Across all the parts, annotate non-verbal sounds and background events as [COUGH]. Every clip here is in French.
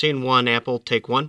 Scene one, Apple, take one.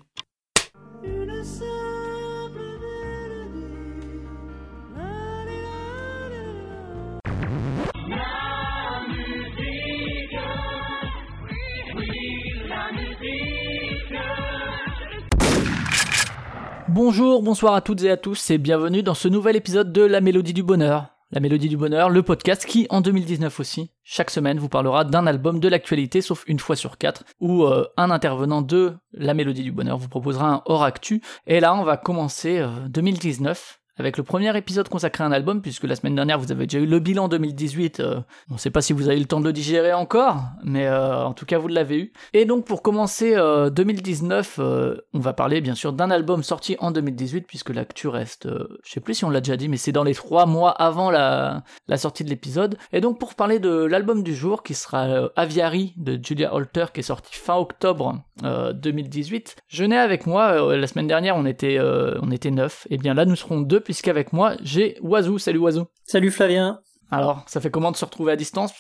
Bonjour, bonsoir à toutes et à tous et bienvenue dans ce nouvel épisode de La Mélodie du Bonheur. La Mélodie du Bonheur, le podcast qui, en 2019 aussi, chaque semaine vous parlera d'un album de l'actualité, sauf une fois sur quatre, où euh, un intervenant de La Mélodie du Bonheur vous proposera un hors actu. Et là, on va commencer 2019 avec le premier épisode consacré à un album, puisque la semaine dernière vous avez déjà eu le bilan 2018. Euh, on ne sait pas si vous avez eu le temps de le digérer encore, mais euh, en tout cas vous l'avez eu. Et donc pour commencer 2019, euh, on va parler bien sûr d'un album sorti en 2018, puisque l'actu reste, je sais plus si on l'a déjà dit, mais c'est dans les trois mois avant la, la sortie de l'épisode. Et donc pour parler de l'album du jour, qui sera Aviary de Julia Holter, qui est sorti fin octobre 2018, je n'ai avec moi, la semaine dernière on était, on était neuf, et bien là nous serons deux puisqu'avec moi, j'ai Oiseau. Salut Oiseau. Salut Flavien. Alors, ça fait comment de se retrouver à distance?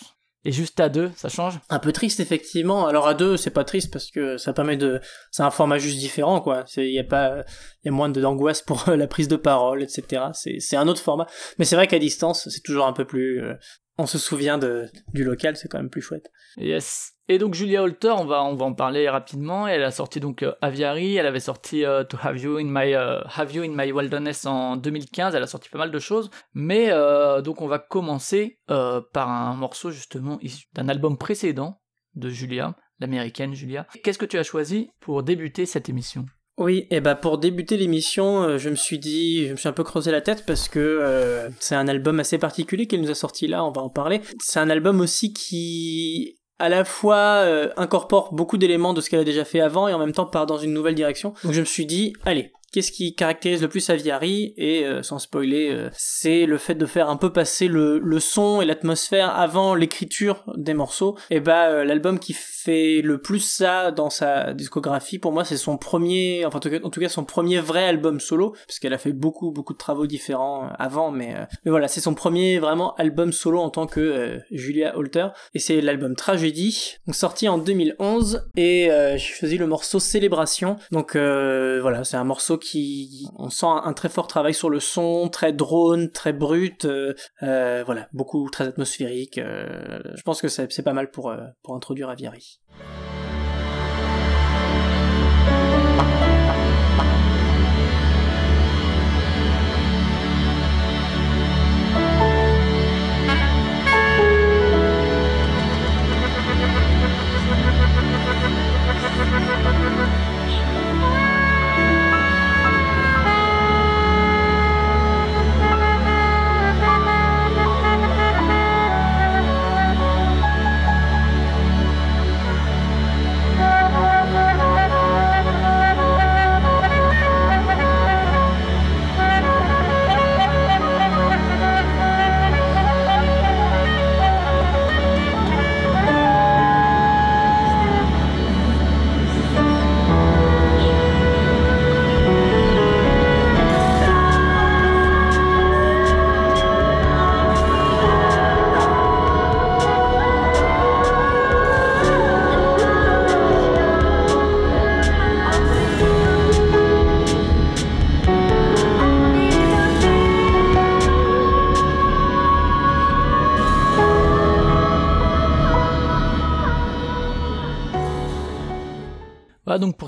Et juste à deux, ça change? Un peu triste effectivement. Alors à deux, c'est pas triste parce que ça permet de, c'est un format juste différent quoi. Il y a pas, il y a moins d'angoisse pour [LAUGHS] la prise de parole, etc. C'est un autre format. Mais c'est vrai qu'à distance, c'est toujours un peu plus, euh, on se souvient de, du local, c'est quand même plus chouette. Yes. Et donc Julia Holter, on va, on va en parler rapidement. Elle a sorti donc euh, Aviary, elle avait sorti euh, To Have You in My euh, Have You in My Wilderness en 2015. Elle a sorti pas mal de choses, mais donc on va commencer par un morceau justement d'un album précédent de Julia, l'américaine Julia. Qu'est-ce que tu as choisi pour débuter cette émission? Oui, et bah pour débuter l'émission, je me suis dit, je me suis un peu creusé la tête parce que c'est un album assez particulier qu'elle nous a sorti là, on va en parler. C'est un album aussi qui à la fois euh, incorpore beaucoup d'éléments de ce qu'elle a déjà fait avant et en même temps part dans une nouvelle direction. Donc je me suis dit, allez, Qu'est-ce qui caractérise le plus Aviary Et euh, sans spoiler, euh, c'est le fait de faire un peu passer le, le son et l'atmosphère avant l'écriture des morceaux. Et bah euh, l'album qui fait le plus ça dans sa discographie, pour moi, c'est son premier, enfin en tout, cas, son premier vrai album solo, puisqu'elle a fait beaucoup beaucoup de travaux différents avant, mais mais voilà, c'est son premier vraiment album solo en tant que Julia Holter. Et c'est l'album Tragédie, donc sorti en 2011. Et j'ai choisi le morceau Célébration. Donc voilà, c'est un morceau qui, on sent un, très fort travail sur le son, très drone, très brut, euh, euh, voilà, beaucoup très atmosphérique. Euh, je pense que c'est pas mal pour pour introduire Aviary.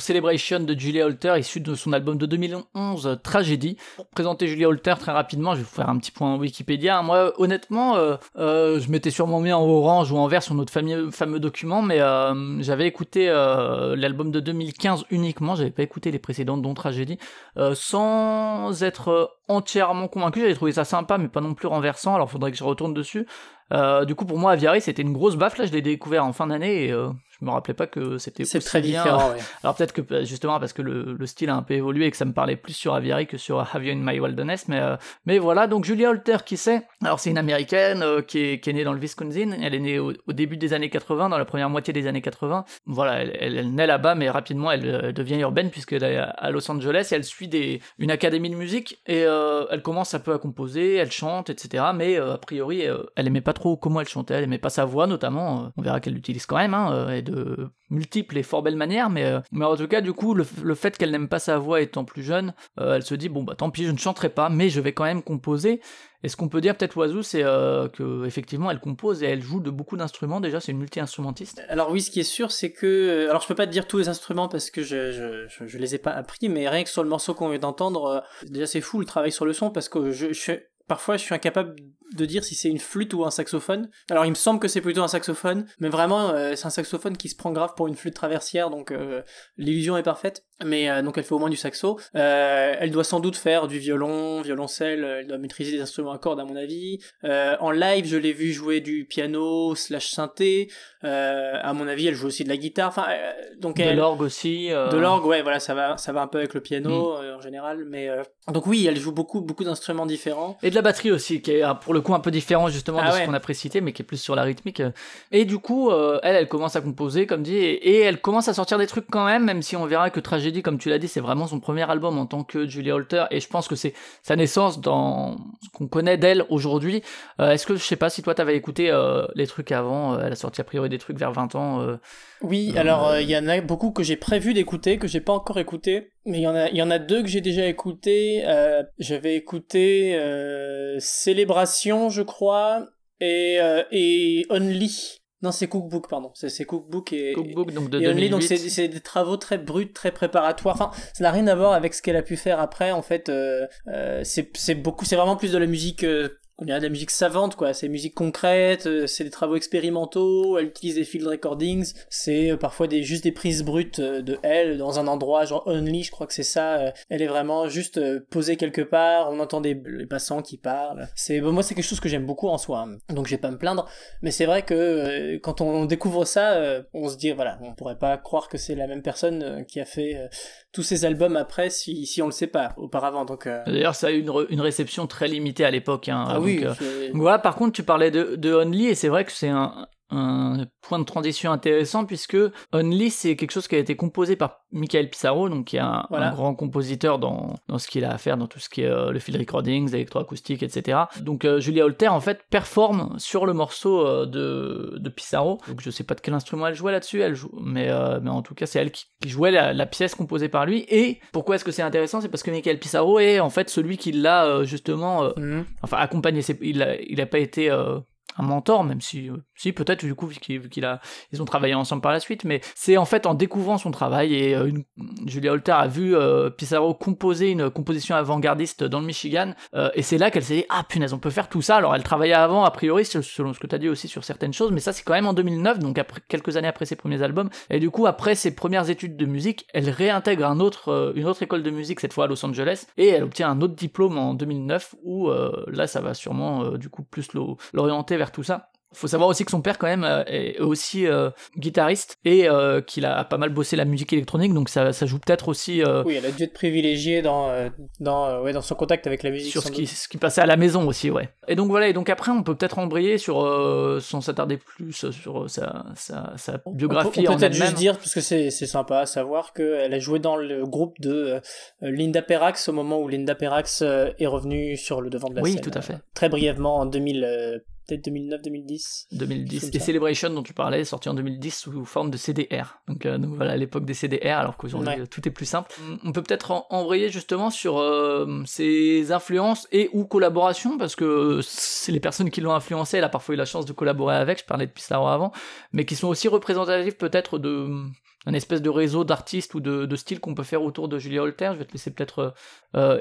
Celebration de Julia Holter, issu de son album de 2011, Tragédie. Pour présenter Julia Holter très rapidement, je vais vous faire un petit point Wikipédia. Moi, honnêtement, euh, euh, je m'étais sûrement mis en orange ou en vert sur notre fameux, fameux document, mais euh, j'avais écouté l'album de 2015 uniquement, j'avais pas écouté les précédentes, dont Tragédie, sans être entièrement convaincu. J'avais trouvé ça sympa, mais pas non plus renversant, alors faudrait que je retourne dessus. du coup, pour moi, Aviary, c'était une grosse baffe. Là, je l'ai découvert en fin d'année et je me rappelais pas que c'était c'est très différent ouais. [LAUGHS] alors peut-être que bah, justement parce que le, le, style a un peu évolué et que ça me parlait plus sur Aviary que sur Have You in My Wilderness mais euh, mais voilà. Donc Julia Holter qui sait alors c'est une américaine euh, qui, est, qui est née dans le Wisconsin. Elle est née au, début des années 80 dans la première moitié des années 80 voilà elle, elle, naît là-bas mais rapidement elle, euh, devient urbaine puisqu'elle est à Los Angeles et elle suit des une académie de musique et elle commence un peu à composer elle chante etc mais a priori elle aimait pas trop comment elle chantait elle aimait pas sa voix notamment. On verra qu'elle l'utilise quand même hein, et de de multiples et fort belles manières, mais, euh, mais en tout cas, du coup, le, le fait qu'elle n'aime pas sa voix étant plus jeune, euh, elle se dit, bon, bah tant pis, je ne chanterai pas, mais je vais quand même composer. Et ce qu'on peut dire peut-être Oiseau, c'est euh, que effectivement elle compose et elle joue de beaucoup d'instruments. Déjà, c'est une multi-instrumentiste. Alors oui, ce qui est sûr, c'est que alors je peux pas te dire tous les instruments parce que je je, je, les ai pas appris, mais rien que sur le morceau qu'on vient d'entendre, déjà c'est fou le travail sur le son parce que je, je parfois je suis incapable de dire si c'est une flûte ou un saxophone. Alors il me semble que c'est plutôt un saxophone, mais vraiment euh, c'est un saxophone qui se prend grave pour une flûte traversière, donc euh, l'illusion est parfaite. Mais euh, donc elle fait au moins du saxo. elle doit sans doute faire du violon, violoncelle, elle doit maîtriser des instruments à cordes à mon avis. en live je l'ai vu jouer du piano slash synthé. à mon avis elle joue aussi de la guitare. Enfin donc de l'orgue aussi. De l'orgue ouais voilà ça va ça va un peu avec le piano mm. en général. Mais donc oui elle joue beaucoup beaucoup d'instruments différents. Et de la batterie aussi qui est pour le coup un peu différent justement de ah ce qu'on a précité, mais qui est plus sur la rythmique. Et du coup, euh, elle, elle commence à composer, comme dit, et, elle commence à sortir des trucs quand même, même si on verra que Tragédie, comme tu l'as dit, c'est vraiment son premier album en tant que Julie Holter, et je pense que c'est sa naissance dans ce qu'on connaît d'elle aujourd'hui. Euh, est-ce que, je sais pas, si toi t'avais écouté euh, les trucs avant, elle a sorti a priori des trucs vers 20 ans. Oui, alors il y en a beaucoup que j'ai prévu d'écouter, que j'ai pas encore écouté. Mais il y en a, il y en a deux que j'ai déjà écouté. Euh, J'avais écouté euh, Célébration, je crois, et, euh, et Only. Non, c'est Cookbook, pardon. C'est Cookbook et, Cookbook, donc de et Only. Donc c'est des travaux très bruts, très préparatoires. Enfin, ça n'a rien à voir avec ce qu'elle a pu faire après. En fait, euh, euh c'est beaucoup, c'est vraiment plus de la musique euh, on dirait de la musique savante, quoi. C'est musique concrète, euh, c'est des travaux expérimentaux, elle utilise des field recordings, c'est euh, parfois des, juste des prises brutes euh, de elle dans un endroit, genre Only, je crois que c'est ça. Elle est vraiment juste posée quelque part, on entend des, les passants qui parlent. C'est, bon, moi, c'est quelque chose que j'aime beaucoup en soi, hein. donc je vais pas me plaindre. Mais c'est vrai que quand on découvre ça, on se dit, voilà, on pourrait pas croire que c'est la même personne qui a fait tous ces albums après si, si on le sait pas auparavant. Donc, D'ailleurs, ça a eu une, une réception très limitée à l'époque. Hein, ah oui, voilà, par contre, tu parlais de, de Only, et c'est vrai que c'est un, un point de transition intéressant puisque Only c'est quelque chose qui a été composé par Michael Pissarro donc qui est un, grand compositeur dans, dans ce qu'il a à faire dans tout ce qui est euh, le field recordings, l'électroacoustique etc. Donc euh, Julia Holter en fait performe sur le morceau euh, de, de Pissarro. Donc je sais pas de quel instrument elle jouait là-dessus elle joue mais, mais en tout cas c'est elle qui, jouait la, pièce composée par lui. Et pourquoi est-ce que c'est intéressant? C'est parce que Michael Pissarro est en fait celui qui l'a justement mhm. enfin accompagné. Il a, il a pas été un mentor, même si, peut-être du coup, vu qu'il ils ont travaillé ensemble par la suite, mais c'est en fait en découvrant son travail et euh, Julia Holter a vu euh, Pissarro composer une composition avant-gardiste dans le Michigan et c'est là qu'elle s'est dit ah punaise on peut faire tout ça. Alors elle travaillait avant a priori selon ce que tu as dit aussi sur certaines choses, mais ça c'est quand même en 2009 donc quelques années après ses premiers albums et du coup après ses premières études de musique, elle réintègre autre une autre école de musique cette fois à Los Angeles et elle obtient un autre diplôme en 2009 où là ça va sûrement du coup plus l'orienter vers tout ça. Faut savoir aussi que son père quand même euh, est aussi euh, guitariste et euh, qu'il a pas mal bossé la musique électronique, donc ça, ça joue peut-être aussi. oui, elle a dû être privilégiée dans dans ouais, dans son contact avec la musique. Sur ce qui, ce qui passait à la maison aussi, ouais. Et donc voilà, et donc après on peut peut-être embrayer sur sans s'attarder plus sur sa, sa, sa biographie on peut, peut-être juste dire parce que c'est c'est sympa à savoir qu'elle a joué dans le groupe de Linda Perrax au moment où Linda Perrax est revenue sur le devant de la scène. Oui, tout à fait. très brièvement en 2000 peut-être 2009-2010. 2010. Et Celebration dont tu parlais, sorti en 2010 sous forme de CDR. Donc, euh, donc voilà, l'époque des CDR, alors qu'aujourd'hui euh, tout est plus simple. On peut peut-être embrayer justement sur euh, ses influences et ou collaborations, parce que c'est les personnes qui l'ont influencé, elle a parfois eu la chance de collaborer avec, je parlais de Pissarro avant, mais qui sont aussi représentatifs peut-être de un espèce de réseau d'artistes ou de, de styles qu'on peut faire autour de Julia Holter. Je vais te laisser peut-être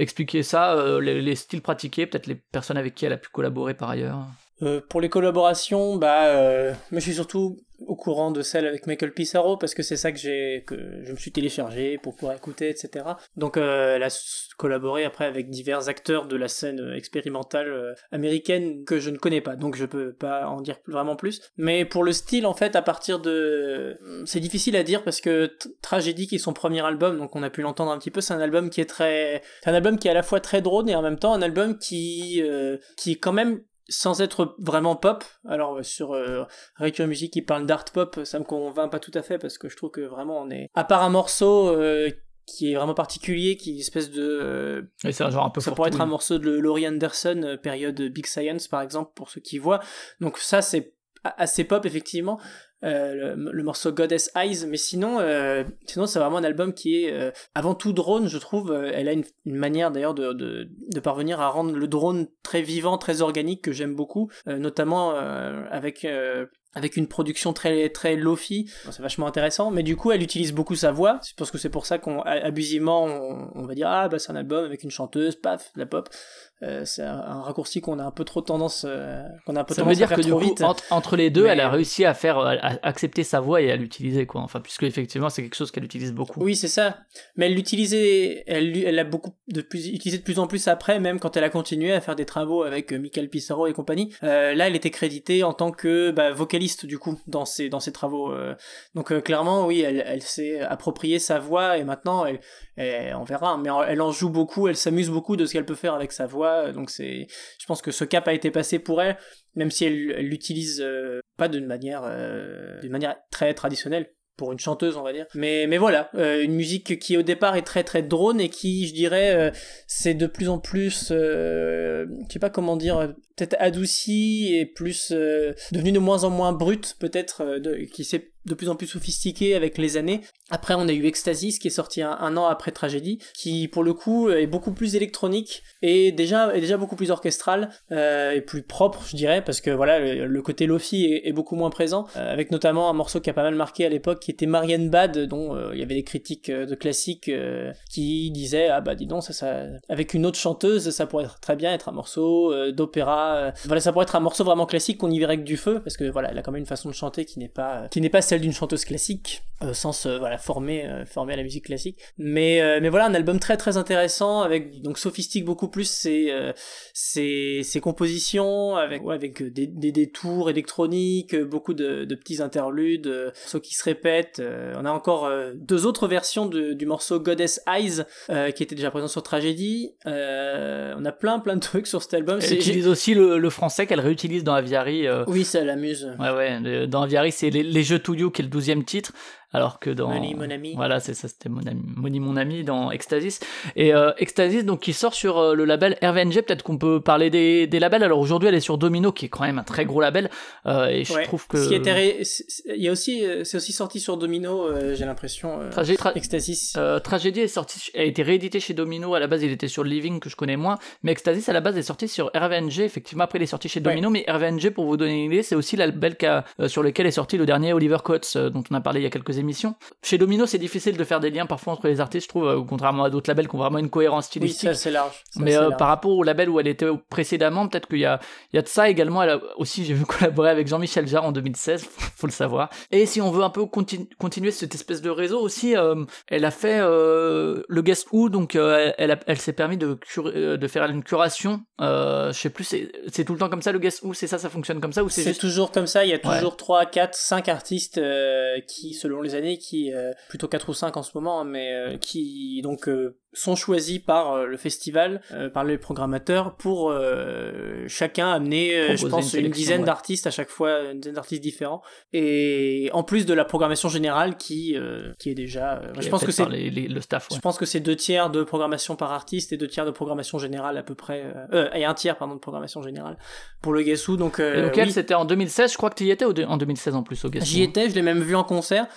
expliquer ça, les, les, styles pratiqués, peut-être les personnes avec qui elle a pu collaborer par ailleurs. Euh, pour les collaborations, bah, euh, moi je suis surtout au courant de celle avec Michael Pissarro parce que c'est ça que j'ai que je me suis téléchargé pour pouvoir écouter, etc. Donc euh, elle a collaboré après avec divers acteurs de la scène expérimentale américaine que je ne connais pas, donc je peux pas en dire vraiment plus. Mais pour le style, en fait, à partir de, c'est difficile à dire parce que Tragédie qui est son premier album, donc on a pu l'entendre un petit peu, c'est un album qui est très, c'est un album qui est à la fois très drôle et en même temps un album qui qui est quand même sans être vraiment pop. Alors euh, sur euh, Music qui parle d'art pop, ça me convainc pas tout à fait parce que je trouve que vraiment on est à part un morceau euh, qui est vraiment particulier, qui est une espèce de euh, c'est un genre un peu ça pourrait être un morceau de Laurie Anderson période Big Science par exemple pour ceux qui voient. Donc ça c'est assez pop effectivement. Le, le, morceau Goddess Eyes. Mais sinon, sinon c'est vraiment un album qui est avant tout drone, je trouve. elle a une, manière d'ailleurs de, de, de, parvenir à rendre le drone très vivant, très organique que j'aime beaucoup, notamment avec avec une production très très lofi, c'est vachement intéressant. Mais du coup, elle utilise beaucoup sa voix. Je pense que c'est pour ça qu'on abusivement on, on, va dire ah bah c'est un album avec une chanteuse, paf, la pop. Euh, c'est un, raccourci qu'on a un peu trop tendance, euh, qu'on a un peu ça veut dire que du coup, entre, les deux, elle a réussi à faire à accepter sa voix et à l'utiliser quoi. Enfin, puisque effectivement, c'est quelque chose qu'elle utilise beaucoup. Oui, c'est ça. Mais elle l'utilisait, elle, elle a beaucoup de plus utilisé de plus en plus après, même quand elle a continué à faire des travaux avec euh, Michael Pissarro et compagnie. là, elle était créditée en tant que bah, vocaliste du coup dans ses dans ses travaux. donc clairement, oui, elle, elle s'est approprié sa voix et maintenant, elle, on verra. Mais elle en joue beaucoup, elle s'amuse beaucoup de ce qu'elle peut faire avec sa voix donc c'est, je pense que ce cap a été passé pour elle, même si elle l'utilise euh, pas d'une manière, euh, d'une manière très traditionnelle pour une chanteuse on va dire. Mais voilà euh, une musique qui au départ est très très drone et qui je dirais c'est de plus en plus je sais pas comment dire peut-être adoucie et plus devenu de moins en moins brute peut-être qui s'est de plus en plus sophistiqué avec les années. Après, on a eu Ecstasy, qui est sorti un, an après Tragédie, qui pour le coup est beaucoup plus électronique et déjà, est déjà beaucoup plus orchestral euh, et plus propre, je dirais, parce que voilà, le, côté lofi est, beaucoup moins présent, euh, avec notamment un morceau qui a pas mal marqué à l'époque, qui était Marianne Bad, dont euh, il y avait des critiques de classiques qui disaient ah bah dis donc ça, ça, avec une autre chanteuse, ça pourrait très bien être un morceau d'opéra. voilà, ça pourrait être un morceau vraiment classique qu'on y verrait que du feu, parce que voilà, elle a quand même une façon de chanter qui n'est pas qui n'est pas celle d'une chanteuse classique, euh, sans se voilà, former, euh, former à la musique classique. Mais, euh, mais voilà, un album très très intéressant, avec donc sophistique beaucoup plus ses, ses, ses compositions, avec, ouais, avec des, des, détours électroniques, beaucoup de, de petits interludes, ceux qui se répètent. on a encore deux autres versions de, du morceau Goddess Eyes, qui était déjà présent sur Tragédie. on a plein plein de trucs sur cet album. Elle utilise aussi le, le français qu'elle réutilise dans Aviary. Oui, ça l'amuse. Ouais, ouais, dans Aviary, c'est les, les jeux qui est le douzième titre, alors que dans Money, mon ami. voilà c'est ça c'était mon ami Money mon ami dans Ecstasis et euh, Ecstasis donc qui sort sur euh, le label RVNG peut-être qu'on peut parler des, des labels. Alors aujourd'hui elle est sur Domino qui est quand même un très gros label. Euh, et je trouve que Ce qui était il y a aussi euh, c'est aussi sorti sur Domino j'ai l'impression Tragédie tra... Ecstasis Tragédie est sorti a été réédité chez Domino. À la base il était sur Living que je connais moins. Mais Ecstasis à la base est sorti sur RVNG effectivement après il est sorti chez Domino. Mais RVNG pour vous donner une idée c'est aussi le label sur lequel est sorti le dernier Oliver Coates dont on a parlé il y a quelques émission. Chez Domino, c'est difficile de faire des liens parfois entre les artistes, je trouve, euh, contrairement à d'autres labels qui ont vraiment une cohérence stylistique. Oui, ça c'est large. Mais euh, par rapport au label où elle était précédemment, peut-être qu'il y a, il y a de ça également. Elle a aussi, j'ai vu [LAUGHS] collaborer avec Jean-Michel Jarre en 2016, [LAUGHS] faut le savoir. Et si on veut un peu continuer cette espèce de réseau aussi, euh, elle a fait le Guess Who, donc elle, elle s'est permis de, de faire une curation. je sais plus, c'est tout le temps comme ça le Guess Who, c'est ça, ça fonctionne comme ça ou c'est juste... toujours comme ça. Il y a toujours 3, 4, 5 artistes qui, selon les années, qui euh, plutôt 4 ou 5 en ce moment, hein, mais euh, qui donc euh, sont choisis par le festival, par les programmateurs, pour chacun amener, je pense, une, dizaine d'artistes à chaque fois, une dizaine d'artistes différents. Et en plus de la programmation générale qui, qui est déjà... je pense que c'est... le staff, Je pense que c'est deux tiers de programmation par artiste et deux tiers de programmation générale à peu près... et un tiers, pardon, de programmation générale pour le Guessou. Donc, donc elle, c'était en 2016, je crois que tu y étais en 2016 en plus au Guessou. J'y étais, je l'ai même vu en concert,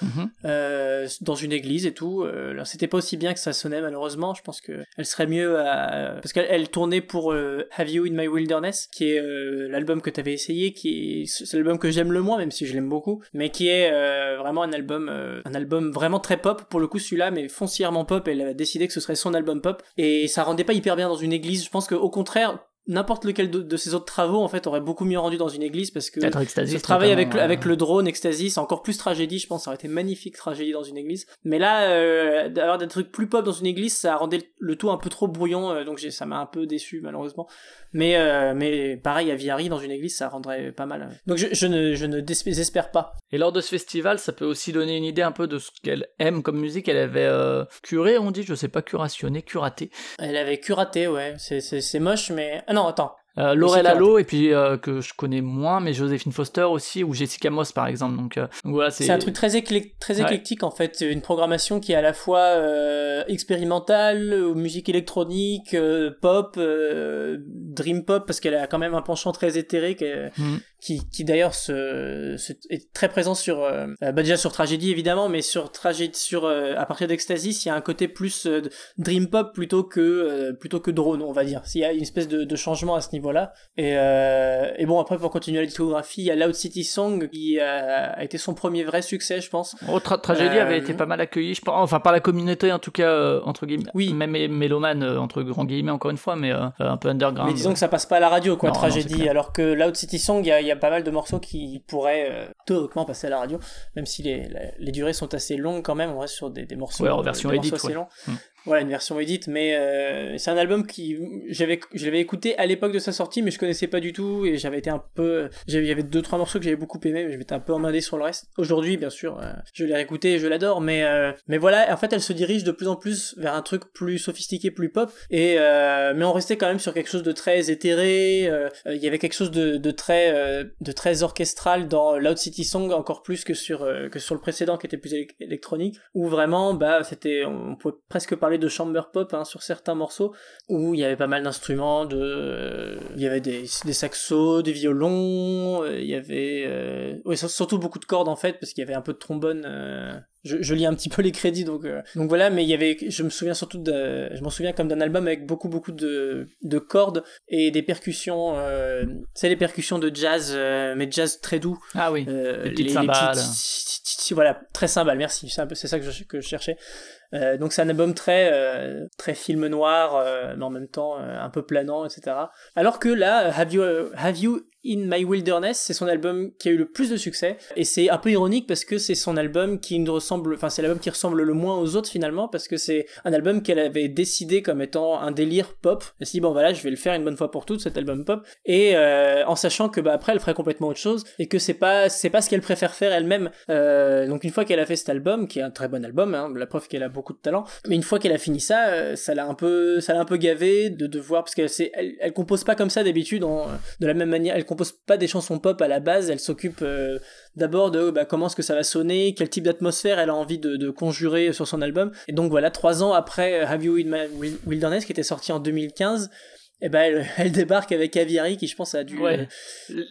mhm. dans une église et tout. c'était pas aussi bien que ça sonnait malheureusement je pense que elle serait mieux à... parce qu'elle tournait pour euh, Have You in My Wilderness, qui est euh, l'album que tu avais essayé, qui est c'est l'album que j'aime le moins, même si je l'aime beaucoup, mais qui est euh, vraiment un album, un album vraiment très pop pour le coup celui-là, mais foncièrement pop. Elle a décidé que ce serait son album pop et ça rendait pas hyper bien dans une église. Je pense qu'au contraire n'importe lequel de, de, ces autres travaux en fait aurait beaucoup mieux rendu dans une église parce que ce travail avec le, avec le drone Ecstasy c'est encore plus tragédie je pense. Ça aurait été magnifique tragédie dans une église. Mais là euh, d'avoir des trucs plus pop dans une église ça rendait le tout un peu trop brouillon euh, donc ça m'a un peu déçu malheureusement mais euh, mais pareil à Viari dans une église ça rendrait pas mal. Donc je, je ne je ne désespère pas. Et lors de ce festival ça peut aussi donner une idée un peu de ce qu'elle aime comme musique. Elle avait curé on dit je sais pas curationné curaté. Elle avait curaté ouais. C'est c'est moche mais non, attends. Euh, Laurel Allo et puis euh, que je connais moins mais Joséphine Foster aussi ou Jessica Moss par exemple. Donc, euh, voilà c'est un truc très, très éclectique en fait. Une programmation qui est à la fois euh, expérimentale musique électronique pop dream pop parce qu'elle a quand même un penchant très éthérique mhm. qui, qui d'ailleurs se, se- est très présent sur, bah déjà sur Tragédie évidemment, mais sur Tragédie, sur à partir d'Ecstasy, il y a un côté plus dream pop plutôt que plutôt que drone, on va dire. Il y a une espèce de, de changement à ce niveau-là. Et, euh, et bon après pour continuer la discographie, il y a Loud City Song qui a, a été son premier vrai succès, je pense. Oh, Tra- Tragédie Euh, avait été pas mal accueilli, je pense, enfin par la communauté en tout cas, euh, entre guillemets. Oui. Même mé- mélomane, euh, entre grands guillemets, encore une fois, mais euh, un peu underground. Mais disons que ça passe pas à la radio, quoi, Non, tragédie. alors que Loud City Song, il y a, il y a pas mal de morceaux qui pourraient euh, théoriquement passer à la radio, même si les, durées sont assez longues quand même. On reste sur des, des morceaux, Ouais, en euh, version des edit, morceaux assez ouais. longs. Mm. Voilà, une version édite, mais euh, c'est un album qui j'avais je l'avais écouté à l'époque de sa sortie, mais je connaissais pas du tout et j'avais été un peu j'avais il y avait deux trois morceaux que j'avais beaucoup aimé, mais j'étais un peu emmerdé sur le reste. Aujourd'hui, bien sûr, euh, je l'ai réécouté et je l'adore, mais euh, mais voilà, en fait, elle se dirige de plus en plus vers un truc plus sophistiqué, plus pop et euh, mais on restait quand même sur quelque chose de très éthéré, euh, il y avait quelque chose de, de très de très orchestral dans Loud City Song encore plus que sur que sur le précédent qui était plus élec- électronique où vraiment bah c'était on pouvait presque parler de chamber pop hein, sur certains morceaux où il y avait pas mal d'instruments de euh, il y avait des, des saxos des violons euh, il y avait euh, surtout beaucoup de cordes en fait parce qu'il y avait un peu de trombone je, je lis un petit peu les crédits donc euh, donc voilà mais il y avait je me souviens surtout de je m'en souviens comme d'un album avec beaucoup beaucoup de de cordes et des percussions euh, c'est les percussions de jazz euh, mais jazz très doux Ah oui. Les petites cymbales. voilà, très cymbales, merci. C'est un peu- c'est ça que je, que je cherchais. Donc c'est un album très très film noir, mais en même temps un peu planant, etc. Alors que là, Have You Have You in My Wilderness, c'est son album qui a eu le plus de succès, et c'est un peu ironique parce que c'est son album qui ressemble, enfin c'est l'album qui ressemble le moins aux autres finalement, parce que c'est un album qu'elle avait décidé comme étant un délire pop. Elle s'est dit bon voilà, je vais le faire une bonne fois pour toutes cet album pop, et euh, en sachant que bah après elle ferait complètement autre chose et que c'est pas c'est pas ce qu'elle préfère faire elle-même. Euh, donc une fois qu'elle a fait cet album, qui est un très bon album, hein, la preuve qu'elle a beaucoup de talent, mais une fois qu'elle a fini ça, euh, ça l'a un peu ça l'a un peu gavé de devoir parce qu'elle elle, elle compose pas comme ça d'habitude de la même manière, elle compose pas des chansons pop à la base, elle s'occupe euh, d'abord de bah, comment est-ce que ça va sonner, quel type d'atmosphère elle a envie de, de conjurer sur son album. Et donc voilà, trois ans après Have You in My Wil- Wilderness qui était sorti en 2015. Et ben elle, [LAUGHS] elle débarque avec Aviary qui je pense a dû Ouais.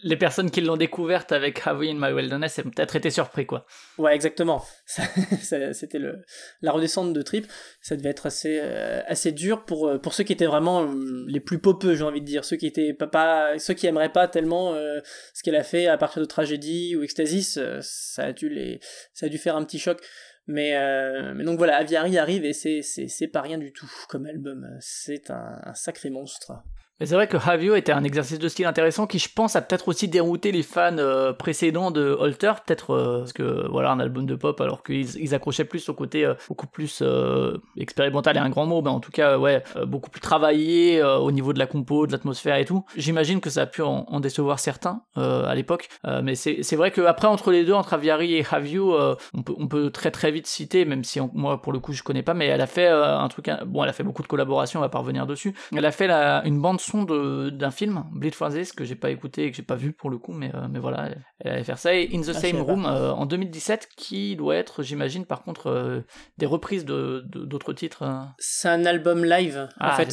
Les personnes qui l'ont découverte avec Have in My Wilderness ont peut-être été surpris, quoi. Ouais, exactement. [LAUGHS] C'était le la redescente de trip. Ça devait être assez euh, assez dur pour euh, pour ceux qui étaient vraiment euh, les plus popeux, j'ai envie de dire, ceux qui étaient pas, pas ceux qui aimeraient pas tellement euh, ce qu'elle a fait à partir de Tragédie ou Ecstasis, euh, ça a dû les ça a dû faire un petit choc. Mais, euh, mais donc voilà, Aviary arrive et c'est c'est pas rien du tout comme album. C'est un sacré monstre. Mais c'est vrai que Have You était un exercice de style intéressant qui, je pense, a peut-être aussi dérouté les fans euh, précédents de Holter, peut-être euh, parce que voilà un album de pop, alors qu'ils ils accrochaient plus au côté euh, beaucoup plus euh, expérimental et un grand mot, mais en tout cas ouais beaucoup plus travaillé au niveau de la compo, de l'atmosphère et tout. J'imagine que ça a pu en, décevoir certains à l'époque, mais c'est vrai que après entre les deux, entre Aviary et euh, on peut on peut très très vite citer, même si moi pour le coup je connais pas, mais elle a fait un truc, bon elle a fait beaucoup de collaborations, on va pas revenir dessus. Elle a fait une bande son de- d'un film, Bleed for This, que j'ai pas écouté et que j'ai pas vu pour le coup, mais, euh, mais voilà, elle, allait faire ça. Et In the je Same. Room euh, en 2017, qui doit être, j'imagine, par contre, euh, des reprises de de- d'autres titres. euh. C'est un album live. Ah, en fait,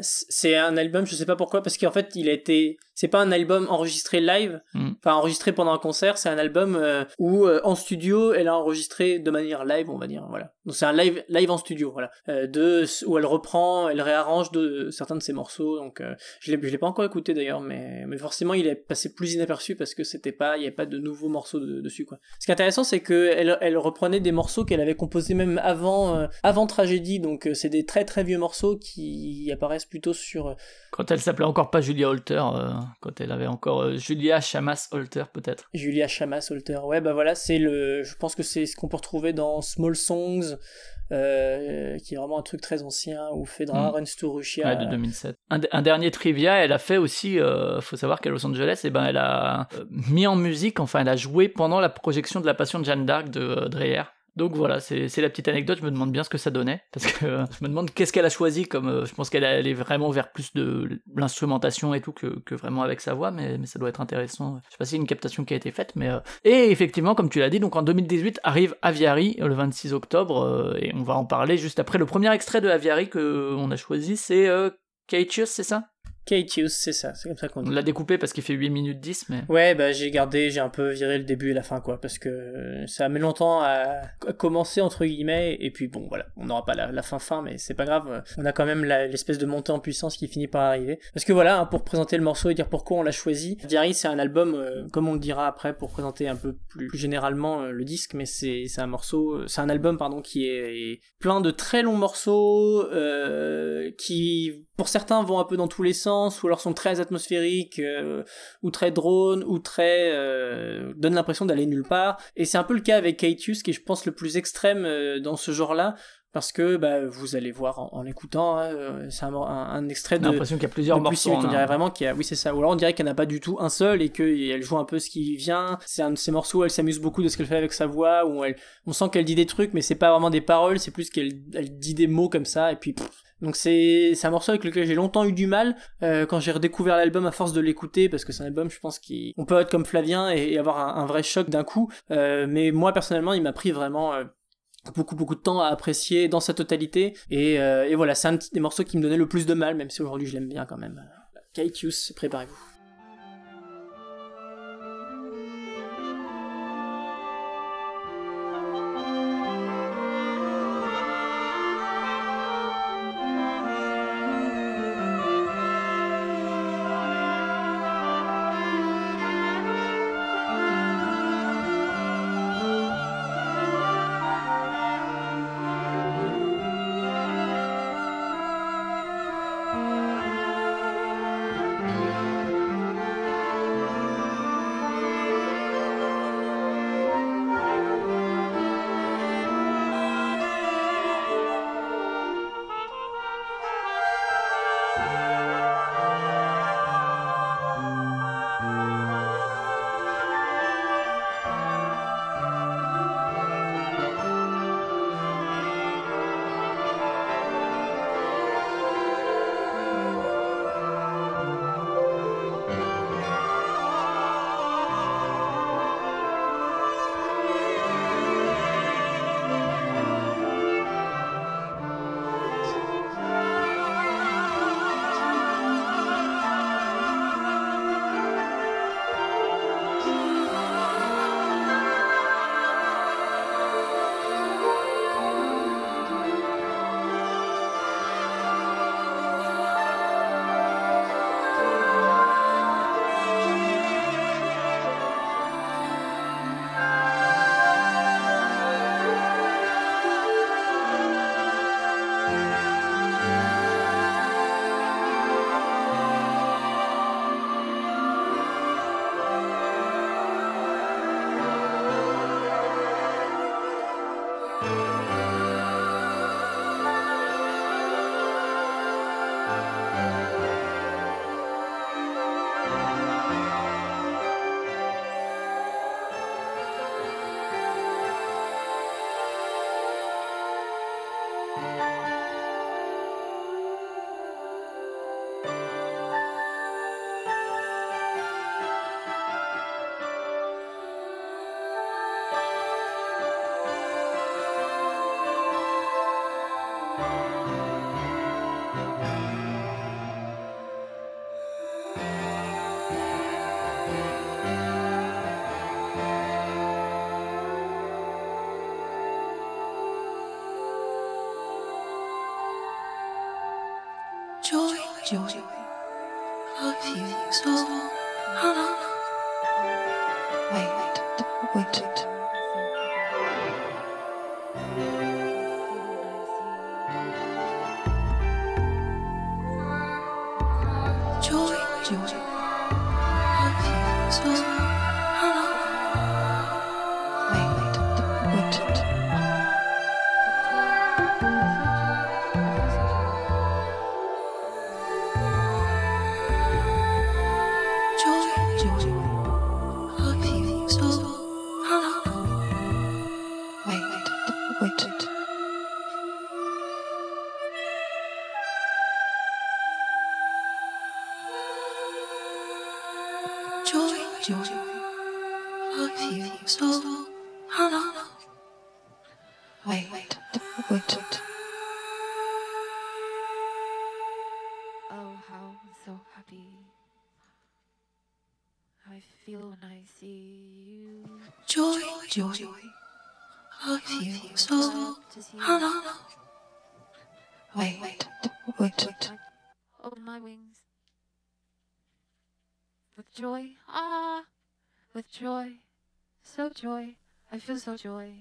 c'est un, un album, je sais pas pourquoi, parce qu'en fait, il a été. C'est pas un album enregistré live, Mm. enfin enregistré pendant un concert, c'est un album euh, où euh, en studio, elle a enregistré de manière live, on va dire, voilà. Donc c'est un live, live en studio, voilà, euh, de où elle reprend, elle réarrange de certains de ses morceaux. Donc je l'ai, je l'ai pas encore écouté d'ailleurs, mais mais forcément il est passé plus inaperçu parce que c'était pas, il y avait pas de nouveaux morceaux de- dessus quoi. Ce qui est intéressant, c'est que elle, elle reprenait des morceaux qu'elle avait composés même avant, avant Tragédie, donc c'est des très très vieux morceaux qui apparaissent plutôt sur. Quand elle s'appelait encore pas Julia Holter, quand elle avait encore euh, Julia Chamas Holter peut-être. Julia Chamas Holter. Ouais, bah voilà, c'est le. Je pense que c'est ce qu'on peut retrouver dans Small Songs, euh, qui est vraiment un truc très ancien, ou Fedra, Mm. Runs to Russia. Ouais, de 2007. Un, un dernier trivia, elle a fait aussi, euh, faut savoir qu'à Los Angeles, eh ben, elle a mis en musique, enfin, elle a joué pendant la projection de La Passion de Jeanne d'Arc de Dreyer. Donc voilà, c'est la petite anecdote, je me demande bien ce que ça donnait, parce que euh, je me demande qu'est-ce qu'elle a choisi, comme euh, je pense qu'elle elle est vraiment vers plus de l'instrumentation et tout que, que vraiment avec sa voix, mais, mais ça doit être intéressant. Je sais pas a une captation qui a été faite, mais... euh, Et effectivement, comme tu l'as dit, donc en 2018 arrive Aviary, le 26 octobre, euh, et on va en parler juste après. Le premier extrait de Aviary que on a choisi, c'est Caitious, c'est ça? Kaitius, c'est ça, c'est comme ça qu'on On dit. l'a découpé parce qu'il fait 8 minutes 10, mais. Ouais, bah j'ai gardé, j'ai un peu viré le début et la fin, quoi, parce que ça met longtemps à, à commencer, entre guillemets, et puis bon, voilà, on n'aura pas la, la fin fin, mais c'est pas grave, on a quand même l'espèce de montée en puissance qui finit par arriver. Parce que voilà, hein, pour présenter le morceau et dire pourquoi on l'a choisi, Diary, c'est un album, euh, comme on le dira après, pour présenter un peu plus, plus généralement euh, le disque, mais c'est un morceau, euh, c'est un album, pardon, qui est plein de très longs morceaux, euh, qui, pour certains, vont un peu dans tous les sens, ou alors sont très atmosphériques, euh, ou très drone, ou très euh, donne l'impression d'aller nulle part. Et c'est un peu le cas avec Kaitius, qui est, je pense, le plus extrême euh, dans ce genre-là, parce que bah, vous allez voir en, en l'écoutant, hein, euh, c'est un, un- un extrait de, l'impression qu'il y a plusieurs morceaux. on dirait un. vraiment qu'il y a, oui c'est ça, ou alors on dirait qu'il n'y en a pas du tout un seul et qu'elle joue un peu ce qui vient. C'est un de ces morceaux où elle s'amuse beaucoup de ce qu'elle fait avec sa voix, où elle, on sent qu'elle dit des trucs, mais c'est pas vraiment des paroles, c'est plus qu'elle elle dit des mots comme ça et puis. pff. Donc c'est un morceau avec lequel j'ai longtemps eu du mal euh, quand j'ai redécouvert l'album à force de l'écouter parce que c'est un album je pense qui on peut être comme Flavien et, avoir un, vrai choc d'un coup. Euh, mais moi personnellement il m'a pris vraiment euh, beaucoup beaucoup de temps à apprécier dans sa totalité. Et, et voilà c'est un des morceaux qui me donnait le plus de mal même si aujourd'hui je l'aime bien quand même. Kaitius préparez-vous joy, joy of you so long. So joy.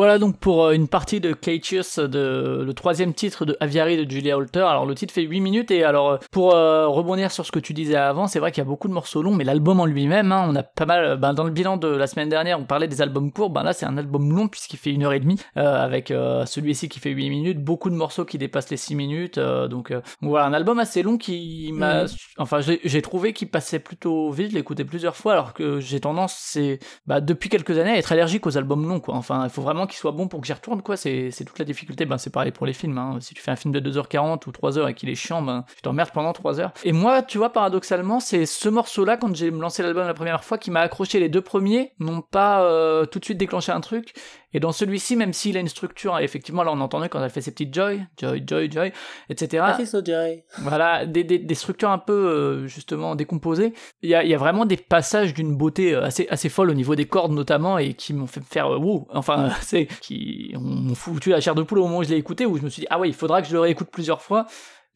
Voilà donc pour euh, une partie de Cageous, de le troisième titre de Aviary de Julia Holter. Alors le titre fait 8 minutes et alors euh, pour euh, rebondir sur ce que tu disais avant, c'est vrai qu'il y a beaucoup de morceaux longs, mais l'album en lui-même, hein, on a pas mal. Ben, dans le bilan de la semaine dernière, on parlait des albums courts. Ben là, c'est un album long puisqu'il fait une heure et demie, euh, avec euh, celui-ci qui fait 8 minutes, beaucoup de morceaux qui dépassent les 6 minutes. euh, donc euh, voilà, un album assez long qui m'a, Mhm. enfin j'ai trouvé qu'il passait plutôt vite. Je écouté plusieurs fois, alors que j'ai tendance, c'est bah, depuis quelques années, à être allergique aux albums longs. Quoi. Enfin, il faut vraiment qu'il soit bon pour que j'y retourne. quoi. C'est toute la difficulté. Ben, c'est pareil pour les films. Hein. Si tu fais un film de 2h40 ou 3h et qu'il est chiant, ben, tu t'emmerdes pendant 3 heures. Et moi, tu vois, paradoxalement, c'est ce morceau-là, quand j'ai lancé l'album la première fois, qui m'a accroché. Les deux premiers n'ont pas euh, tout de suite déclenché un truc. Et dans celui-ci, même s'il a une structure, effectivement, là on entendait quand elle fait ses petites joy, joy, joy, joy, etc. Ça, Jerry. Voilà, des, des, des structures un peu euh, justement décomposées. Il y a, y a vraiment des passages d'une beauté euh, assez, assez folle au niveau des cordes notamment et qui m'ont fait me faire euh, wow. Enfin, [LAUGHS] c'est qui m'ont foutu la chair de poule au moment où je l'ai écouté où je me suis dit ah ouais, il faudra que je le réécoute plusieurs fois.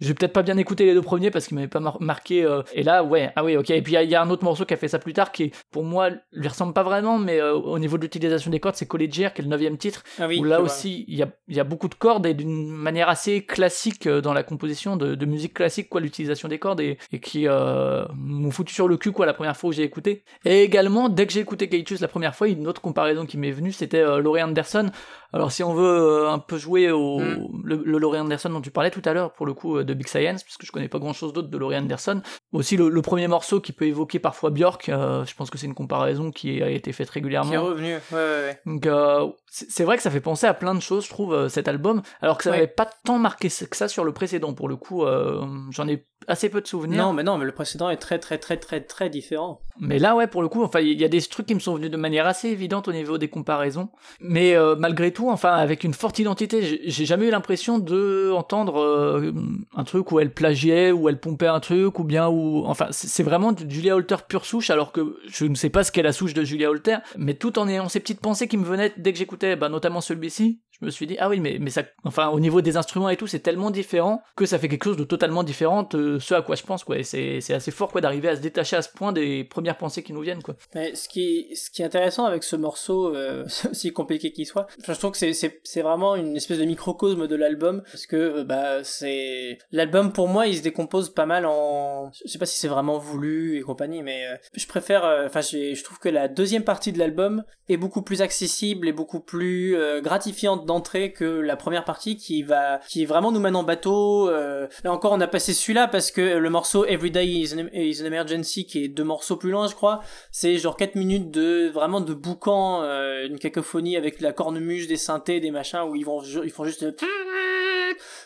J'ai peut-être pas bien écouté les deux premiers parce qu'ils m'avaient pas mar- marqué. euh, et là, ouais, ah oui, ok. Et puis il y a- il y, a un autre morceau qui a fait ça plus tard qui, pour moi, lui ressemble pas vraiment, mais euh, au niveau de l'utilisation des cordes, c'est Collegier, qui est le neuvième titre, Ah oui, où là aussi il y a, il y a beaucoup de cordes et d'une manière assez classique euh, dans la composition de, de musique classique quoi l'utilisation des cordes et, et qui euh, m'ont foutu sur le cul quoi la première fois où j'ai écouté et également dès que j'ai écouté Kaichus la première fois une autre comparaison qui m'est venue c'était Laurie Anderson alors si on veut euh, un peu jouer au Mm. le, le Laurie Anderson dont tu parlais tout à l'heure pour le coup euh, de Big Science parce que je connais pas grand chose d'autre de Laurie Anderson aussi le, le premier morceau qui peut évoquer parfois Björk euh, je pense que c'est une comparaison qui a été faite régulièrement Qui est revenu. Ouais, ouais, ouais. donc euh, c'est vrai que ça fait penser à plein de choses, je trouve, euh, cet album, alors que ça Ouais. n'avait pas tant marqué que ça sur le précédent. Pour le coup, euh, j'en ai assez peu de souvenirs. Non, mais non, mais le précédent est très, très, très, très, très différent. Mais là, ouais, pour le coup, enfin, il y a des trucs qui me sont venus de manière assez évidente au niveau des comparaisons. Mais euh, malgré tout, enfin, avec une forte identité, j'ai- jamais eu l'impression de entendre euh, un truc où elle plagiait, où elle pompait un truc, ou bien où, enfin, c'est vraiment du Julia Holter pure souche, alors que je ne sais pas ce qu'est la souche de Julia Holter, mais tout en ayant ces petites pensées qui me venaient dès que j'écoutais, bah, notamment celui-ci, je me suis dit ah oui mais mais ça enfin au niveau des instruments et tout c'est tellement différent que ça fait quelque chose de totalement différent de ce à quoi je pense quoi. Et c'est c'est assez fort quoi d'arriver à se détacher à ce point des premières pensées qui nous viennent quoi. Mais ce qui, ce qui est intéressant avec ce morceau, euh, [LAUGHS] aussi compliqué qu'il soit, je trouve que c'est, c'est, c'est vraiment une espèce de microcosme de l'album, parce que euh, bah, c'est l'album pour moi, il se décompose pas mal en, je sais pas si c'est vraiment voulu et compagnie, mais euh, je préfère, euh, enfin, je trouve que la deuxième partie de l'album est beaucoup plus accessible et beaucoup plus gratifiante d'entrée que la première partie qui va, qui vraiment nous mène en bateau. euh, là encore, on a passé celui-là parce que le morceau Everyday is an, is an Emergency, qui est deux morceaux plus loin, je crois, c'est genre 4 minutes de vraiment de boucan, euh, une cacophonie avec la cornemuse, des synthés, des machins où ils vont ils font juste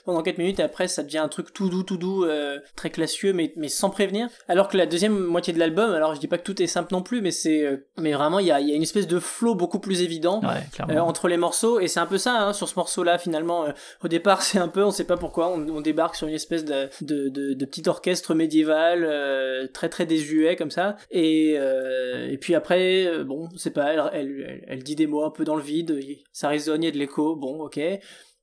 pendant 4 minutes et après ça devient un truc tout doux tout doux euh, très classieux mais mais sans prévenir. Alors que la deuxième moitié de l'album alors je dis pas que tout est simple non plus mais c'est euh, mais vraiment il y a, y a une espèce de flow beaucoup plus évident ouais euh, entre les morceaux. Et c'est un peu ça hein, sur ce morceau là finalement au départ [LAUGHS] c'est un peu on sait pas pourquoi on, on débarque sur une espèce de, de, de, de petit orchestre médiéval très très désuet comme ça. Et, et puis après bon c'est pas elle, elle, elle- elle dit des mots un peu dans le vide ça résonne il y a de l'écho bon ok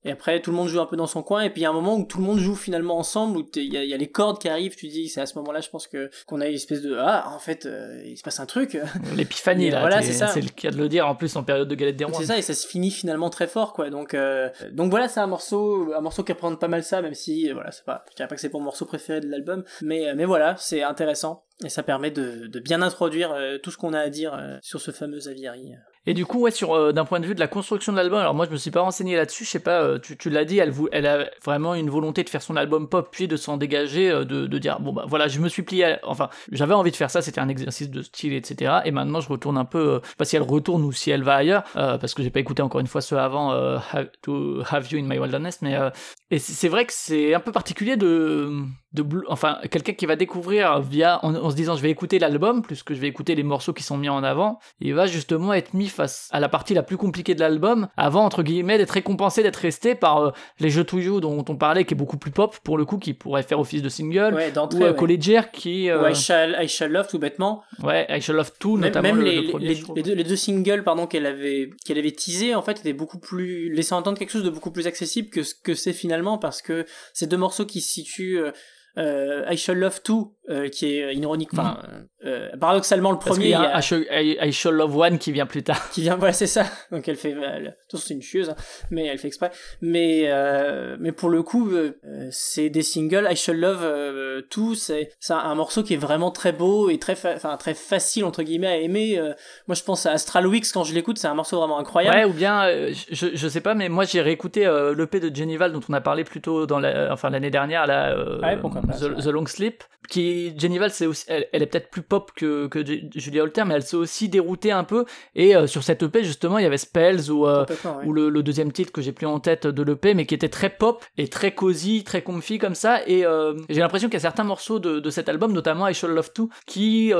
et après, tout le monde joue un peu dans son coin, et puis il y a un moment où tout le monde joue finalement ensemble, où il y a, il y a les cordes qui arrivent, tu dis, c'est à ce moment-là, je pense que qu'on a une espèce de ah, en fait, euh, il se passe un truc. [LAUGHS] l'épiphanie là voilà, c'est ça. c'est le cas de le dire en plus en période de galette des rois C'est ça, et ça se finit finalement très fort, quoi. Donc, euh, donc voilà, c'est un morceau, un morceau qui apprend pas mal ça, même si, euh, voilà, c'est pas, je dirais pas que c'est mon morceau préféré de l'album, mais, euh, mais voilà, c'est intéressant. Et ça permet de, de bien introduire euh, tout ce qu'on a à dire euh, sur ce fameux Aviary. Et du coup, ouais, sur euh, d'un point de vue de la construction de l'album, alors moi je me suis pas renseigné là-dessus, je sais pas, euh, tu, tu l'as dit, elle, elle a vraiment une volonté de faire son album pop, puis de s'en dégager, euh, de, de dire bon bah voilà, je me suis plié, à- enfin j'avais envie de faire ça, c'était un exercice de style, etc. Et maintenant je retourne un peu, euh, je sais pas si elle retourne ou si elle va ailleurs, euh, parce que j'ai pas écouté encore une fois ce avant euh, Have- To Have You in My Wilderness, mais et c'est vrai que c'est un peu particulier de enfin quelqu'un qui va découvrir via en, en se disant je vais écouter l'album plus que je vais écouter les morceaux qui sont mis en avant il va justement être mis face à la partie la plus compliquée de l'album avant entre guillemets d'être récompensé d'être resté par euh, les jeux to you dont on parlait qui est beaucoup plus pop pour le coup qui pourrait faire office de single Ouais, ou euh, ouais. Qui euh, Ou I Shall, I Shall Love, tout bêtement. ouais I Shall Love Too Même, notamment même le, les, le premier les, je trouve. les deux, les deux singles pardon qu'elle avait qu'elle avait teasé en fait étaient beaucoup plus laissaient entendre quelque chose de beaucoup plus accessible que ce que c'est finalement parce que ces deux morceaux qui se situent euh, euh, I Shall Love Too euh, qui est ironique enfin euh, paradoxalement le Mm. Parce premier qu'il y a I Shall, I- I Shall Love One qui vient plus tard. [LAUGHS] Qui vient voilà c'est ça. Donc elle fait elle, tout c'est une chieuse hein, mais elle fait exprès. Mais euh, mais pour le coup euh, euh, c'est des singles. I Shall Love euh, tout c'est c'est un, un morceau qui est vraiment très beau et très enfin très facile entre guillemets à aimer. Euh, moi je pense à Astral Weeks quand je l'écoute c'est un morceau vraiment incroyable. Ouais, ou bien, euh, je, je sais pas, mais moi j'ai réécouté euh, l'EP de Jennival dont on a parlé plus tôt dans la, enfin l'année dernière, là, euh, Ouais, pourquoi The, Long Sleep, qui Jennival, c'est aussi, elle, elle est peut-être plus pop que, que Julia Holter, mais elle s'est aussi déroutée un peu. Et euh, sur cette EP justement, il y avait Spells ou euh, ou le, le deuxième titre que j'ai plus en tête de l'EP, mais qui était très pop et très cosy, très comfy comme ça. Et euh, j'ai l'impression qu'il y a certains morceaux de, de cet album, notamment I Shall Love Too, qui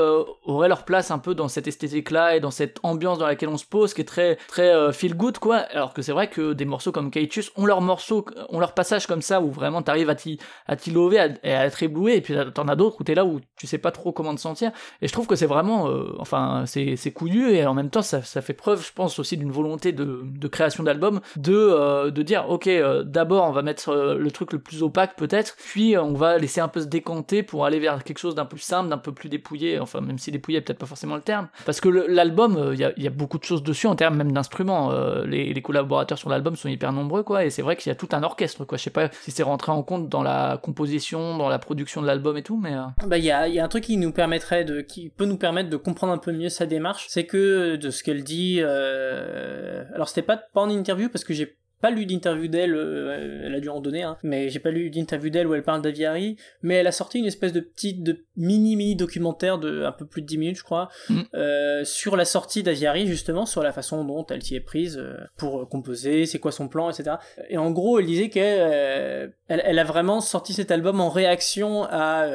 auraient leur place un peu dans cette esthétique-là et dans cette ambiance dans laquelle on se pose, qui est très très feel good quoi. Alors que c'est vrai que des morceaux comme Kaitus ont leur morceau, ont leur passage comme ça où vraiment t'arrives à t'y à t'y lover à- et à être ébloui, et puis t'en as d'autres où t'es là où tu sais pas trop comment te sentir. Et je trouve que c'est vraiment, euh, enfin, c'est c'est couillu et en même temps ça, ça fait preuve, je pense aussi d'une volonté de, de création d'album, de euh, de dire ok, euh, d'abord on va mettre le truc le plus opaque peut-être, puis on va laisser un peu se décanter pour aller vers quelque chose d'un peu simple, d'un peu plus dépouillé, enfin même si dépouillé peut-être pas forcément le terme, parce que l'album, il y, a, beaucoup de choses dessus en termes même d'instruments. les, les collaborateurs sur l'album sont hyper nombreux quoi, et c'est vrai qu'il y a tout un orchestre quoi. Je sais pas si c'est rentré en compte dans la composition, dans la production de l'album et tout, mais euh, Bah, il y a, un truc qui nous permettrait de, qui peut nous permettre de comprendre un peu mieux sa démarche, c'est que de ce qu'elle dit, euh, alors c'était pas, pas en interview parce que j'ai pas lu d'interview d'elle, euh, elle a dû en donner, hein, mais j'ai pas lu d'interview d'elle où elle parle d'Aviary, mais elle a sorti une espèce de petite, de mini mini documentaire de un peu plus de 10 minutes, je crois, Mm. euh, sur la sortie d'Aviary justement, sur la façon dont elle s'y est prise euh, pour composer, c'est quoi son plan, etc. Et en gros, elle disait qu'elle elle, elle a vraiment sorti cet album en réaction à,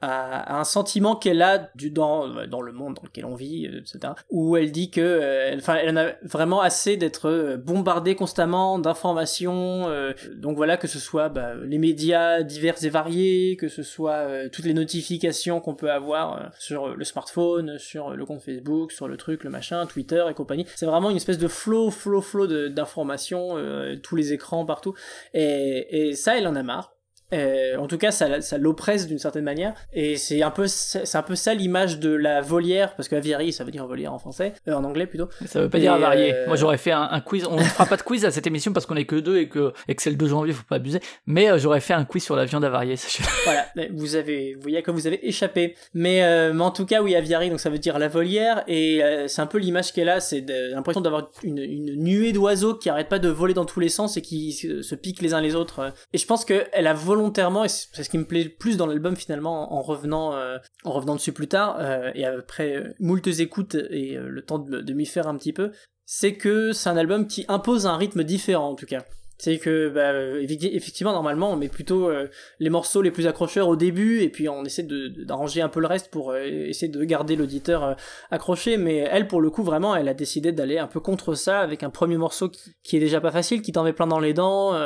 à, à un sentiment qu'elle a du, dans, dans le monde dans lequel on vit, etc. Où elle dit que, enfin, elle en a vraiment assez d'être bombardée constamment d'informations. euh, donc voilà, que ce soit bah, les médias divers et variés, que ce soit euh, toutes les notifications qu'on peut avoir euh, sur le smartphone, sur le compte Facebook, sur le truc, le machin, Twitter et compagnie. C'est vraiment une espèce de flow, flow, flow d'informations, euh, tous les écrans partout. Et, et ça, elle en a marre. Euh, en tout cas, ça, ça l'oppresse d'une certaine manière, et c'est un peu, c'est un peu ça l'image de la volière, parce que aviary, ça veut dire volière en français, euh, en anglais plutôt. Ça veut pas Et, dire avarié. euh, Moi, j'aurais fait un, un quiz. On ne fera pas de quiz à cette émission parce qu'on est que deux et que, et que c'est le 2 janvier, faut pas abuser. Mais j'aurais fait un quiz sur la viande avariée. [LAUGHS] Voilà, vous avez, vous voyez comme vous avez échappé. Mais, mais en tout cas, oui, aviary, donc ça veut dire la volière, et c'est un peu l'image qu'elle a, c'est l'impression d'avoir une, une nuée d'oiseaux qui arrêtent pas de voler dans tous les sens et qui se, se piquent les uns les autres. Et je pense qu'elle a volontairement, et c'est ce qui me plaît le plus dans l'album finalement, en revenant, euh, en revenant dessus plus tard, euh, et après euh, moultes écoutes et le temps de m'y faire un petit peu, c'est que c'est un album qui impose un rythme différent en tout cas. C'est que, bah, euh, effecti- effectivement, normalement, on met plutôt euh, les morceaux les plus accrocheurs au début, et puis on essaie d'arranger un peu le reste pour euh, essayer de garder l'auditeur accroché. Mais elle, pour le coup, vraiment, elle a décidé d'aller un peu contre ça, avec un premier morceau qui, qui est déjà pas facile, qui t'en met plein dans les dents.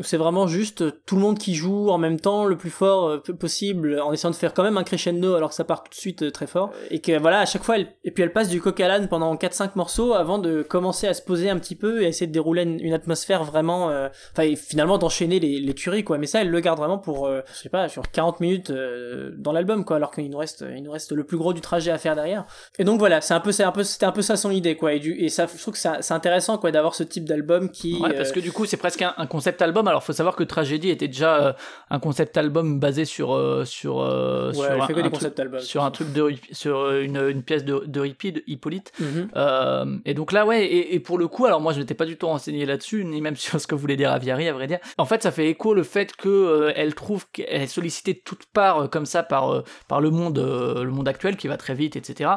c'est vraiment juste tout le monde qui joue en même temps, le plus fort possible, en essayant de faire quand même un crescendo, alors que ça part tout de suite très fort. Et que voilà, à chaque fois, elle, et puis elle passe du coq à l'âne pendant 4-5 morceaux avant de commencer à se poser un petit peu et essayer de dérouler une, atmosphère vraiment enfin et finalement d'enchaîner les, les tueries quoi mais ça elle le garde vraiment pour euh, je sais pas sur 40 minutes euh, dans l'album quoi alors qu'il nous reste il nous reste le plus gros du trajet à faire derrière et donc voilà c'est un peu c'est un peu c'était un peu ça son idée quoi et, du, et ça je trouve que c'est intéressant quoi d'avoir ce type d'album qui Ouais, parce euh, que du coup, c'est presque un, un concept album. Alors, faut savoir que Tragédie était déjà euh, un concept album basé sur euh, sur euh, ouais, sur un, truc- albums sur un truc de sur euh, une, une pièce de, de Hippolyte. Mhm. Euh, et donc là, ouais, et, et pour le coup, alors moi je n'étais pas du tout renseigné là-dessus, ni même [LAUGHS] sur ce que voulait dire Aviary, à vrai dire. En fait, ça fait écho le fait que euh, elle trouve qu'elle est sollicitée de toutes parts euh, comme ça par euh, le monde euh, le monde actuel qui va très vite, etc.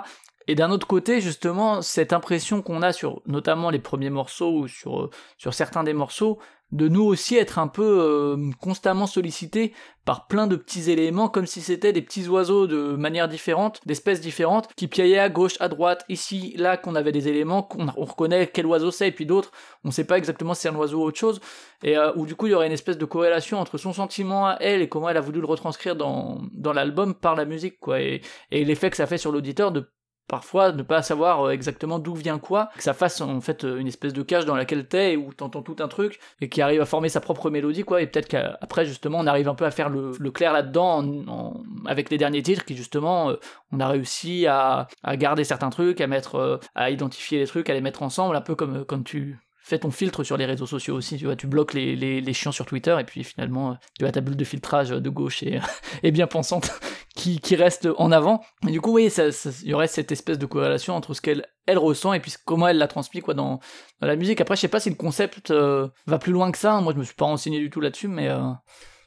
Et d'un autre côté, justement, cette impression qu'on a sur notamment les premiers morceaux ou sur certains des morceaux, de nous aussi être un peu euh, constamment sollicités par plein de petits éléments, comme si c'était des petits oiseaux de manière différente, d'espèces différentes, qui piaillaient à gauche, à droite, ici, là, qu'on avait des éléments, qu'on on reconnaît quel oiseau c'est, et puis d'autres, on sait pas exactement si c'est un oiseau ou autre chose, et euh, où du coup il y aurait une espèce de corrélation entre son sentiment à elle et comment elle a voulu le retranscrire dans, dans l'album par la musique, quoi, et, et l'effet que ça fait sur l'auditeur de parfois ne pas savoir euh, exactement d'où vient quoi, que ça fasse en fait euh, une espèce de cage dans laquelle t'es où t'entends tout un truc et qui arrive à former sa propre mélodie quoi. Et peut-être qu'après justement on arrive un peu à faire le, clair là-dedans avec les derniers titres qui justement euh, on a réussi à, garder certains trucs, à mettre à identifier les trucs, à les mettre ensemble un peu comme quand tu fais ton filtre sur les réseaux sociaux aussi, tu vois, tu bloques les, les, les chiants sur Twitter et puis finalement euh, tu as ta bulle de filtrage de gauche et, [LAUGHS] et bien pensante [LAUGHS] qui, qui reste en avant. Et du coup, oui, il y aurait cette espèce de corrélation entre ce qu'elle elle ressent et puis comment elle la transmet quoi dans, dans la musique. Après, je sais pas si le concept euh, va plus loin que ça. Moi, je me suis pas renseigné du tout là-dessus, mais euh,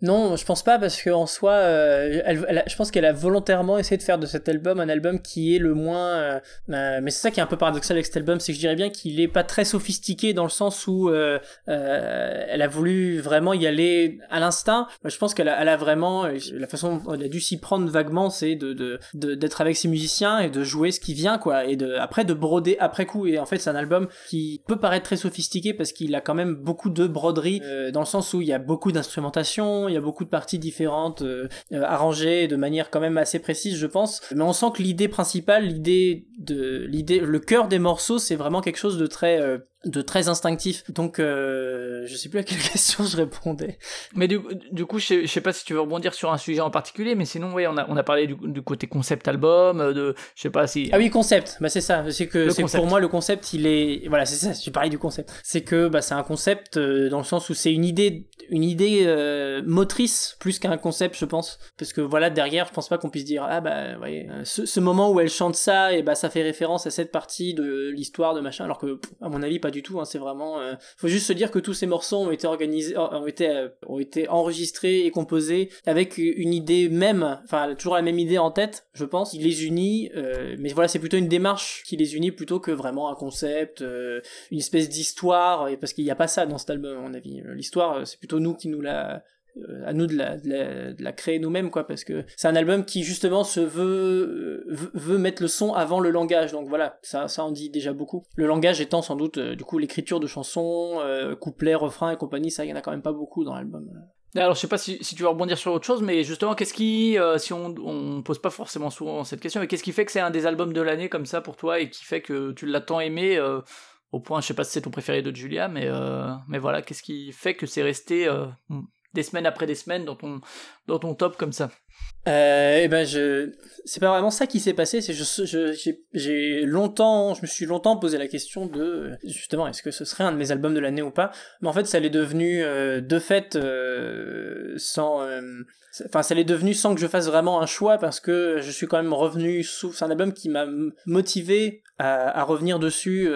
Non, je pense pas parce qu'en soi, euh, je pense qu'elle a volontairement essayé de faire de cet album un album qui est le moins. euh, euh, mais c'est ça qui est un peu paradoxal avec cet album, c'est que je dirais bien qu'il est pas très sophistiqué dans le sens où elle a voulu vraiment y aller à l'instinct. Je pense qu'elle a, vraiment la façon dont elle a dû s'y prendre vaguement, c'est de d'être avec ses musiciens et de jouer ce qui vient quoi, et de après de broder après coup. Et en fait, c'est un album qui peut paraître très sophistiqué parce qu'il a quand même beaucoup de broderie dans le sens où il y a beaucoup d'instrumentation, il y a beaucoup de parties différentes euh, euh, arrangées de manière quand même assez précise, je pense. Mais on sent que l'idée principale, l'idée de l'idée, le cœur des morceaux, c'est vraiment quelque chose de très euh, de très instinctif. Donc, euh, je sais plus à quelle [LAUGHS] question je répondais. Mais du, du coup, je sais, je sais pas si tu veux rebondir sur un sujet en particulier, mais sinon, oui, on a, on a parlé du, du côté concept album, euh, de, je sais pas si. Ah oui, concept. Bah c'est ça. C'est que c'est pour moi le concept, il est voilà, c'est ça. Je parlais du concept. C'est que bah c'est un concept euh, dans le sens où c'est une idée, une idée euh, motrice plus qu'un concept, je pense. Parce que voilà derrière, je pense pas qu'on puisse dire ah bah voyez, ce, ce moment où elle chante ça et bah ça fait référence à cette partie de l'histoire de machin. Alors que à mon avis pas du tout. Hein, c'est vraiment. euh, faut juste se dire que tous ces morceaux ont été organisés, ont été euh, ont été enregistrés et composés avec une idée même. Enfin toujours la même idée en tête, je pense. Il les unit. euh, mais voilà, c'est plutôt une démarche qui les unit plutôt que vraiment un concept, euh, une espèce d'histoire. Parce qu'il n'y a pas ça dans cet album à mon avis. L'histoire, euh, c'est plutôt nous qui nous la euh, à nous de la, créer nous-mêmes, quoi, parce que c'est un album qui justement se veut, euh, veut, mettre le son avant le langage, donc voilà, ça, ça en dit déjà beaucoup. Le langage étant sans doute, euh, du coup, l'écriture de chansons, euh, couplets, refrains et compagnie, ça, il y en a quand même pas beaucoup dans l'album. Alors, je sais pas si, tu veux rebondir sur autre chose, mais justement, qu'est-ce qui, si on, on pose pas forcément souvent cette question, mais qu'est-ce qui fait que c'est un des albums de l'année comme ça pour toi et qui fait que tu l'as tant aimé au point, je sais pas si c'est ton préféré de Julia, mais mais voilà, qu'est-ce qui fait que c'est resté des semaines après des semaines dans ton dans ton top comme ça Euh, et ben je, c'est pas vraiment ça qui s'est passé. C'est je, j'ai, longtemps, je me suis longtemps posé la question de justement est-ce que ce serait un de mes albums de l'année ou pas? Mais en fait, ça l'est devenu euh, de fait euh, sans, enfin ça l'est devenu sans que je fasse vraiment un choix parce que je suis quand même revenu sous. C'est un album qui m'a motivé à, revenir dessus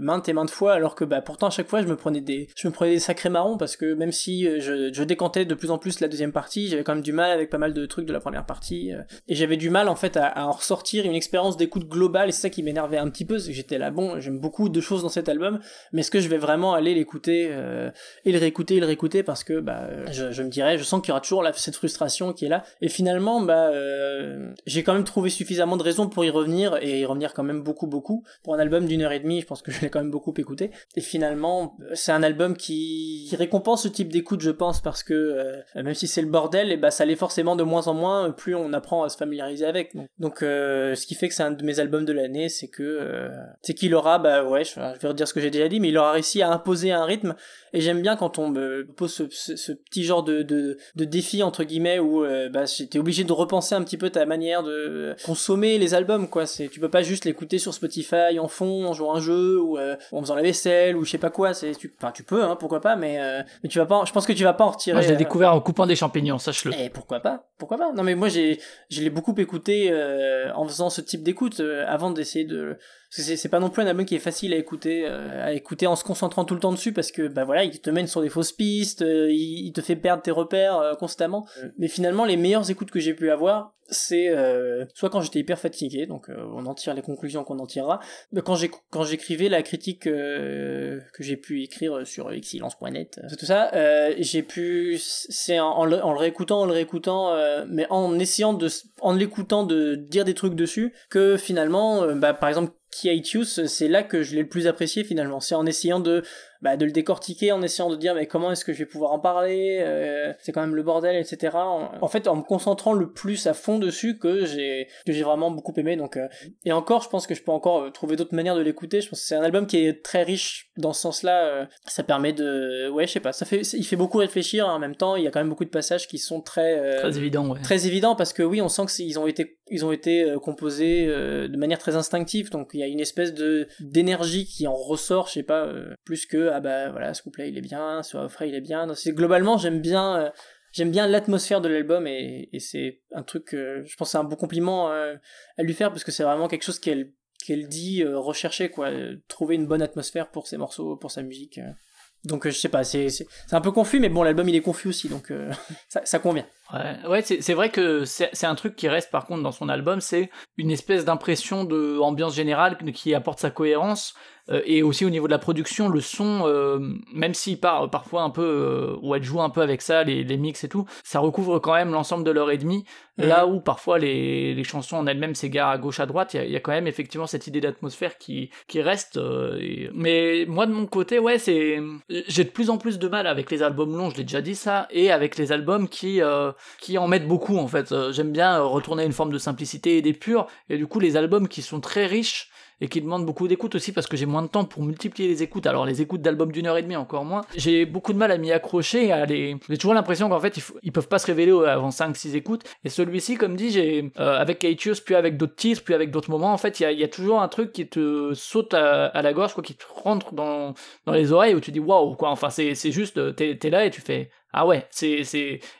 maintes et maintes fois alors que bah pourtant à chaque fois je me prenais des je me prenais des sacrés marrons parce que même si je, je décantais de plus en plus la deuxième partie j'avais quand même du mal avec pas mal de trucs de la première partie euh, et j'avais du mal en fait à, en ressortir une expérience d'écoute globale et c'est ça qui m'énervait un petit peu c'est que j'étais là bon j'aime beaucoup de choses dans cet album mais est-ce que je vais vraiment aller l'écouter euh, et le réécouter et le réécouter parce que bah je, me dirais je sens qu'il y aura toujours cette frustration qui est là et finalement bah euh, j'ai quand même trouvé suffisamment de raisons pour y revenir et y revenir quand même beaucoup beaucoup. Pour un album d'une heure et demie je pense que je l'ai quand même beaucoup écouté et finalement c'est un album qui, qui récompense ce type d'écoute je pense parce que même si c'est le bordel et bah ça l'est forcément de moins en moins plus on apprend à se familiariser avec. Donc, donc, euh, ce qui fait que c'est un de mes albums de l'année c'est que euh, c'est qu'il aura bah ouais je, je vais redire ce que j'ai déjà dit mais il aura réussi à imposer un rythme et j'aime bien quand on me pose ce, ce- ce petit genre de, de, de défi entre guillemets où euh, bah, j'étais obligé de repenser un petit peu ta manière de consommer les albums quoi. C'est tu peux pas juste l'écouter sur Spotify en fond en jouant à un jeu ou euh, en faisant la vaisselle ou je sais pas quoi. C'est tu enfin tu peux hein pourquoi pas mais euh, mais tu vas pas. en- Je pense que tu vas pas en retirer. Moi, je l'ai euh, découvert en coupant des champignons, sache-le. et pourquoi pas Pourquoi pas Non mais moi j'ai je l'ai beaucoup écouté euh, en faisant ce type d'écoute euh, avant d'essayer de c'est pas non plus un album qui est facile à écouter euh, à écouter en se concentrant tout le temps dessus parce que bah voilà il te mène sur des fausses pistes euh, il, te fait perdre tes repères euh, constamment. Mais finalement les meilleures écoutes que j'ai pu avoir c'est euh, soit quand j'étais hyper fatigué donc euh, on en tire les conclusions qu'on en tirera mais quand j'ai quand j'écrivais la critique euh, que j'ai pu écrire sur excellence.net tout ça euh, j'ai pu c'est en, en le, en le réécoutant en le réécoutant euh, mais en essayant de en l'écoutant de dire des trucs dessus que finalement bah, par exemple Key c'est là que je l'ai le plus apprécié finalement. C'est en essayant de, bah, de le décortiquer, en essayant de dire mais comment est-ce que je vais pouvoir en parler, euh, c'est quand même le bordel, etc. En, en fait, en me concentrant le plus à fond dessus que j'ai que j'ai vraiment beaucoup aimé. Donc euh, et encore, je pense que je peux encore euh, trouver d'autres manières de l'écouter. Je pense que c'est un album qui est très riche dans ce sens-là. euh, ça permet de, ouais, je sais pas, ça fait, il fait beaucoup réfléchir. En même temps, il y a quand même beaucoup de passages qui sont très Très évident, ouais. très évident parce que oui on sent que c'est- ils ont été ils ont été composés de manière très instinctive donc il y a une espèce de d'énergie qui en ressort je sais pas plus que ah bah voilà ce couplet il est bien ce refrain il est bien. Donc, c'est globalement j'aime bien euh, j'aime bien l'atmosphère de l'album et, c'est un truc je pense c'est un bon compliment euh, à lui faire parce que c'est vraiment quelque chose qu'elle qu'elle dit euh, rechercher quoi trouver une bonne atmosphère pour ses morceaux pour sa musique donc je sais pas c'est un peu confus mais bon l'album il est confus aussi donc [LAUGHS] ça, ça convient Ouais, ouais c'est c'est vrai que c'est c'est un truc qui reste par contre dans son album, c'est une espèce d'impression de ambiance générale qui apporte sa cohérence euh, et aussi au niveau de la production, le son, euh, même s'il part parfois un peu euh, où elle joue un peu avec ça, les, les mix et tout, ça recouvre quand même l'ensemble de l'heure et demie. Mhm. Là où parfois les, les chansons en elles-mêmes s'égarent à gauche à droite, il y y, a quand même effectivement cette idée d'atmosphère qui qui reste. euh, et- Mais moi de mon côté, ouais, c'est j'ai de plus en plus de mal avec les albums longs, je l'ai déjà dit ça, et avec les albums qui euh, qui en mettent beaucoup en fait. Euh, J'aime bien euh, retourner à une forme de simplicité et d'épure, et du coup les albums qui sont très riches et qui demandent beaucoup d'écoute aussi parce que j'ai moins de temps pour multiplier les écoutes. Alors les écoutes d'albums d'une heure et demie encore moins. J'ai beaucoup de mal à m'y accrocher. J'ai toujours l'impression qu'en fait ils, ils peuvent pas se révéler avant 5-6 écoutes. Et celui-ci, comme dit, j'ai euh, avec Aetius, puis avec d'autres titres, puis avec d'autres moments, en fait il y a, toujours un truc qui te saute à, la gorge, quoi, qui te rentre dans, dans les oreilles où tu dis waouh quoi. Enfin c'est juste t'es t'es là et tu fais ah ouais c'est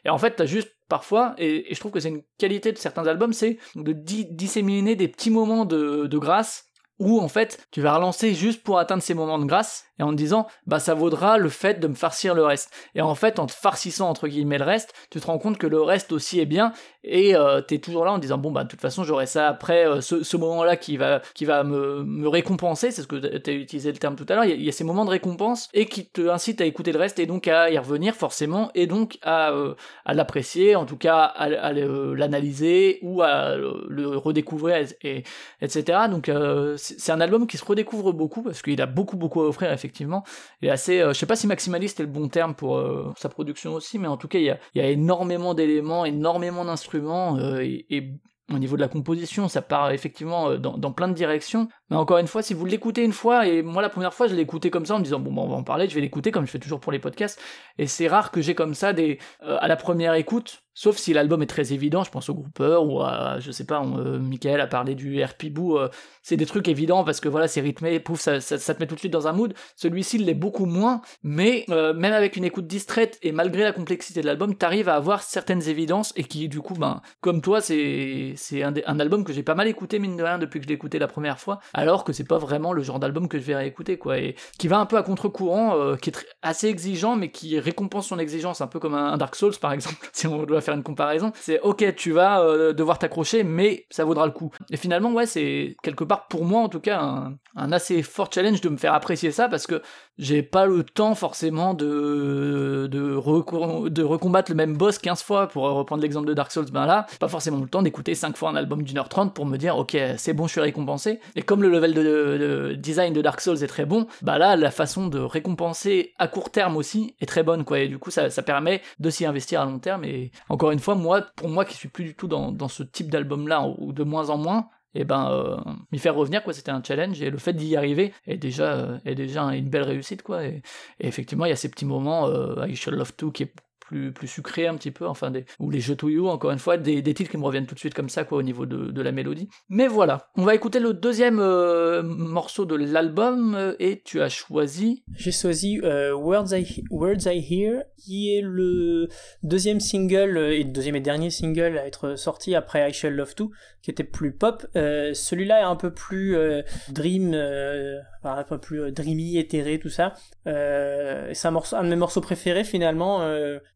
et en fait t'as juste parfois, et, je trouve que c'est une qualité de certains albums, c'est de di- disséminer des petits moments de, de grâce où en fait tu vas relancer juste pour atteindre ces moments de grâce et en te disant bah ça vaudra le fait de me farcir le reste. Et en fait, en te farcissant entre guillemets le reste, tu te rends compte que le reste aussi est bien et euh, t'es toujours là en disant bon bah de toute façon j'aurai ça après euh, ce, moment-là qui va qui va me, récompenser, c'est ce que t'as utilisé le terme tout à l'heure. Il y, a- ces moments de récompense et qui te incitent à écouter le reste et donc à y revenir forcément et donc à euh, l'apprécier, en tout cas à, l'analyser ou à le, redécouvrir et, et- etc. Donc euh, c'est un album qui se redécouvre beaucoup parce qu'il a beaucoup beaucoup à offrir effectivement. Il est assez, euh, je sais pas si maximaliste est le bon terme pour euh, sa production aussi, mais en tout cas il y a, énormément d'éléments, énormément d'instruments euh, et, au niveau de la composition, ça part effectivement dans plein de directions. Mais encore une fois, si vous l'écoutez une fois, et moi la première fois je l'ai écouté comme ça en me disant bon bah, on va en parler, je vais l'écouter comme je fais toujours pour les podcasts. Et c'est rare que j'ai comme ça des euh, à la première écoute, sauf si l'album est très évident, je pense au groupeur ou à je sais pas, euh, Michael a parlé du RP Boo, euh, c'est des trucs évidents parce que voilà c'est rythmé, pouf ça, ça, te met tout de suite dans un mood. Celui-ci l'est beaucoup moins, mais même avec une écoute distraite et malgré la complexité de l'album, t'arrives à avoir certaines évidences et qui du coup ben comme toi c'est c'est un, un album que j'ai pas mal écouté mine de rien depuis que je l'ai écouté la première fois, alors que c'est pas vraiment le genre d'album que je vais réécouter quoi et qui va un peu à contre-courant, euh, qui est assez exigeant mais qui récompense son exigence un peu comme un, Dark Souls par [LAUGHS] exemple si on doit faire une comparaison. C'est ok tu vas euh, devoir t'accrocher mais ça vaudra le coup. Et finalement ouais c'est quelque part pour moi en tout cas un, assez fort challenge de me faire apprécier ça parce que j'ai pas le temps forcément de de, de recombattre le même boss 15 fois pour reprendre l'exemple de Dark Souls ben là pas forcément le temps d'écouter 5 fois un album d'une heure 30 pour me dire ok c'est bon je suis récompensé et comme le level de, de design de Dark Souls est très bon bah là la façon de récompenser à court terme aussi est très bonne quoi. Et du coup ça, ça permet de s'y investir à long terme. Et encore une fois moi pour moi qui suis plus du tout dans, dans ce type d'album là ou de moins en moins et ben euh, m'y faire revenir quoi c'était un challenge. Et le fait d'y arriver est déjà est déjà une belle réussite quoi. Et, effectivement il y a ces petits moments euh, I Shall Love To qui est plus, plus sucré un petit peu, enfin des, ou les jeux to you, encore une fois, des, des titres qui me reviennent tout de suite comme ça, quoi, au niveau de, de la mélodie. Mais voilà, on va écouter le deuxième euh, morceau de l'album, euh, et tu as choisi... J'ai choisi euh, Words, I, Words I Hear, qui est le deuxième single et deuxième et dernier single à être sorti après I Shall Love To, qui était plus pop. Celui-là est un peu plus dream, un peu plus dreamy, éthéré, tout ça. C'est un, morceau, un de mes morceaux préférés finalement.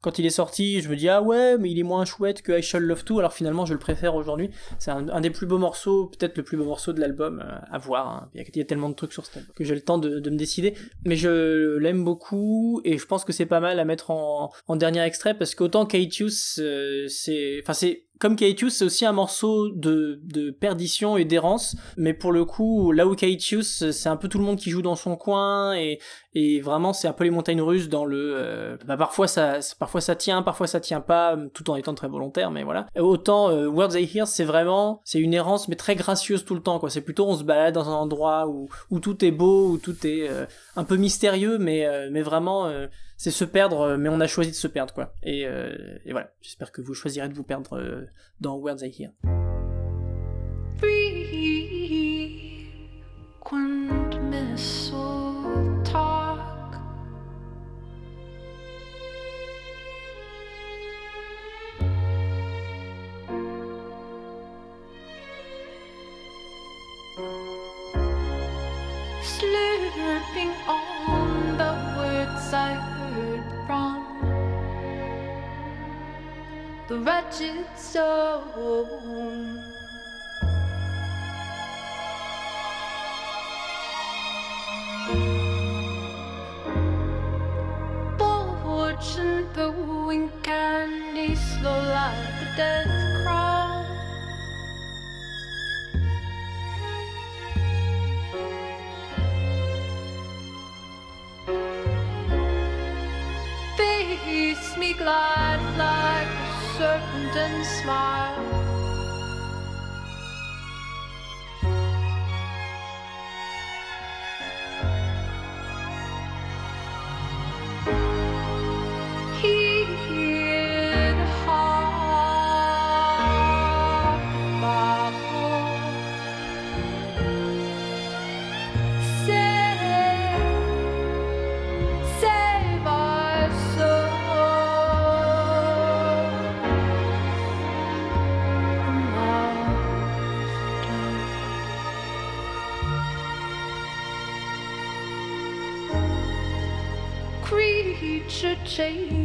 Quand il est sorti, je me dis ah ouais, mais il est moins chouette que I Shall Love To. Alors finalement, je le préfère aujourd'hui. C'est un, des plus beaux morceaux, peut-être le plus beau morceau de l'album euh, à voir. hein. Il, y a, tellement de trucs sur cet album que j'ai le temps de, me décider. Mais je l'aime beaucoup et je pense que c'est pas mal à mettre en, en dernier extrait parce qu'autant Kaitius, euh, c'est, enfin c'est comme Kaitius, c'est aussi un morceau de, de perdition et d'errance, mais pour le coup, là où Kaitius, c'est un peu tout le monde qui joue dans son coin, et, et vraiment, c'est un peu les montagnes russes dans le... euh, bah, parfois, ça, parfois ça tient, parfois ça tient pas, tout en étant très volontaire, mais voilà. Autant euh, Words I Hear, c'est vraiment... C'est une errance, mais très gracieuse tout le temps, quoi. C'est plutôt, on se balade dans un endroit où, où tout est beau, où tout est euh, un peu mystérieux, mais, euh, mais vraiment... c'est se perdre, euh, mais on a choisi de se perdre, quoi. Et, euh, et voilà, j'espère que vous choisirez de vous perdre euh, dans Words I Hear. The wretched soul. Fortune booing candy slow like a death crown. Face me glide like serpent and smile. 谁？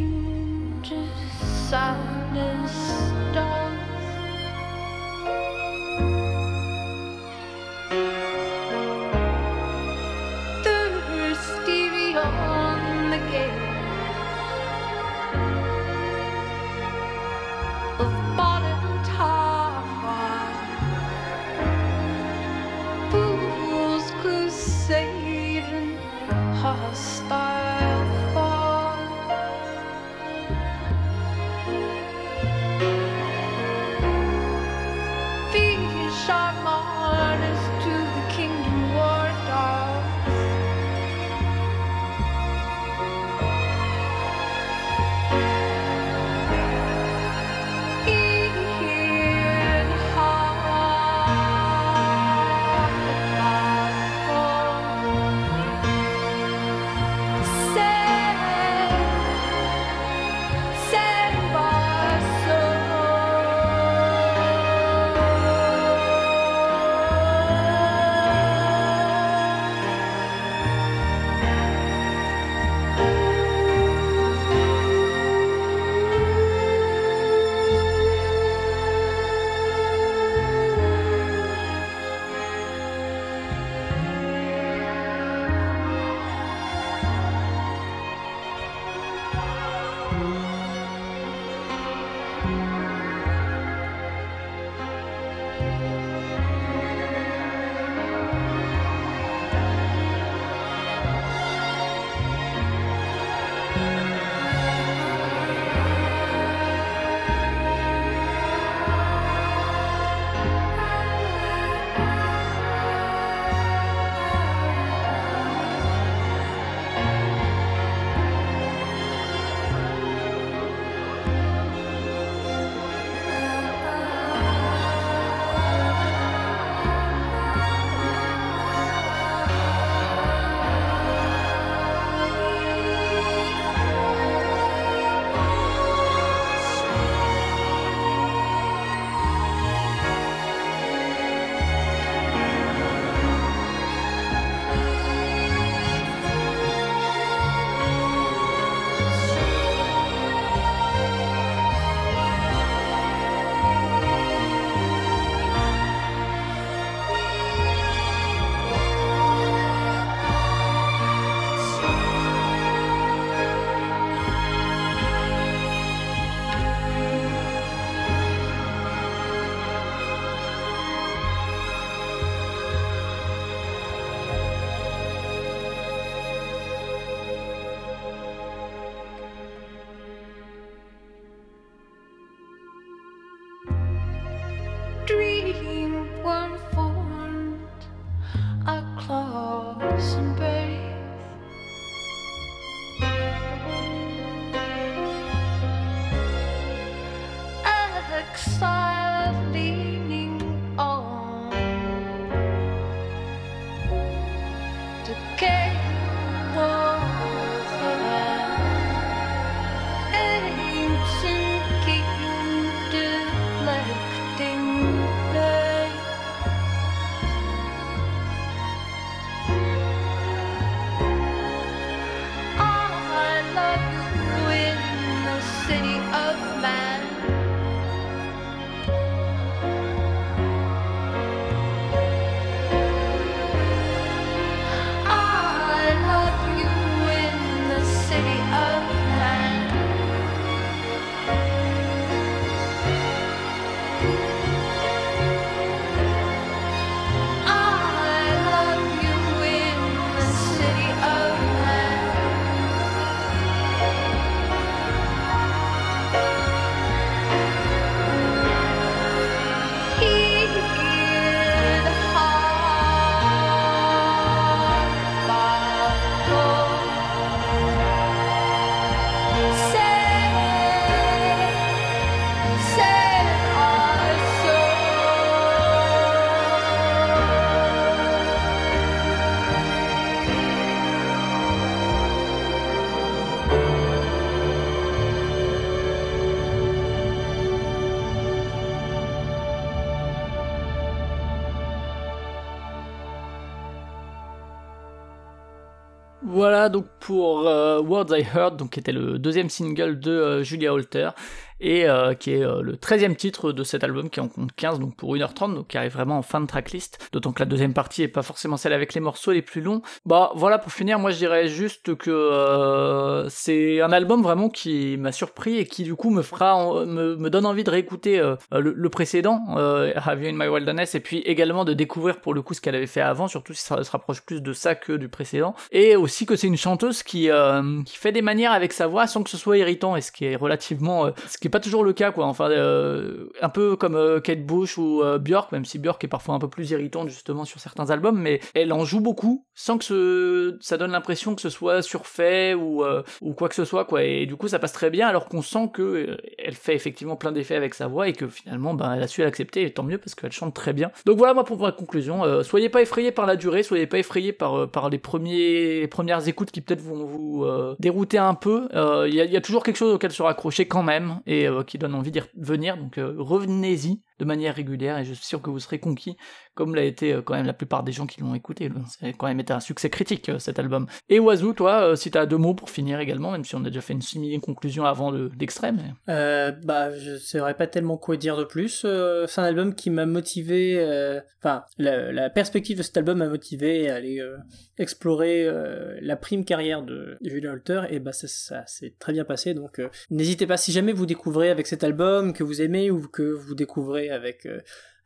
Words I Heard, donc qui était le deuxième single de euh, Julia Holter, et euh, qui est euh, le 13e titre de cet album qui en compte 15 donc pour 1h30 donc qui arrive vraiment en fin de tracklist. D'autant que la deuxième partie est pas forcément celle avec les morceaux les plus longs. Bah voilà pour finir moi je dirais juste que euh, c'est un album vraiment qui m'a surpris et qui du coup me fera me, me donne envie de réécouter euh, le, le, précédent euh, Have You in My Wilderness et puis également de découvrir pour le coup ce qu'elle avait fait avant surtout si ça se rapproche plus de ça que du précédent. Et aussi que c'est une chanteuse qui euh, qui fait des manières avec sa voix sans que ce soit irritant et ce qui est relativement ce qui est pas toujours le cas, quoi. Enfin, euh, un peu comme euh, Kate Bush ou euh, Björk, même si Björk est parfois un peu plus irritante justement sur certains albums, mais elle en joue beaucoup sans que ça donne l'impression que ce soit surfait ou quoi que ce soit, quoi. Et du coup, ça passe très bien, alors qu'on sent que elle fait effectivement plein d'effets avec sa voix et que finalement, ben, elle a su l'accepter, et tant mieux parce qu'elle chante très bien. Donc voilà, moi pour ma conclusion, soyez pas effrayés par la durée, soyez pas effrayés par les premières écoutes qui peut-être vont vous dérouter un peu. Il y a, toujours quelque chose auquel se raccrocher quand même qui donne envie d'y revenir, donc euh, revenez-y de manière régulière et je suis sûr que vous serez conquis comme l'a été euh, quand même la plupart des gens qui l'ont écouté. A quand même été un succès critique euh, cet album. Et Oiseau, toi, euh, si t'as deux mots pour finir également, même si on a déjà fait une simili conclusion avant. De, euh, bah, je saurais pas tellement quoi dire de plus. C'est un album qui m'a motivé. Enfin, la, la, perspective de cet album m'a motivé à aller explorer la prime carrière de Julien Holter. Et bah, ça, ça s'est très bien passé. Donc, n'hésitez pas si jamais vous découvrez avec cet album que vous aimez ou que vous découvrez avec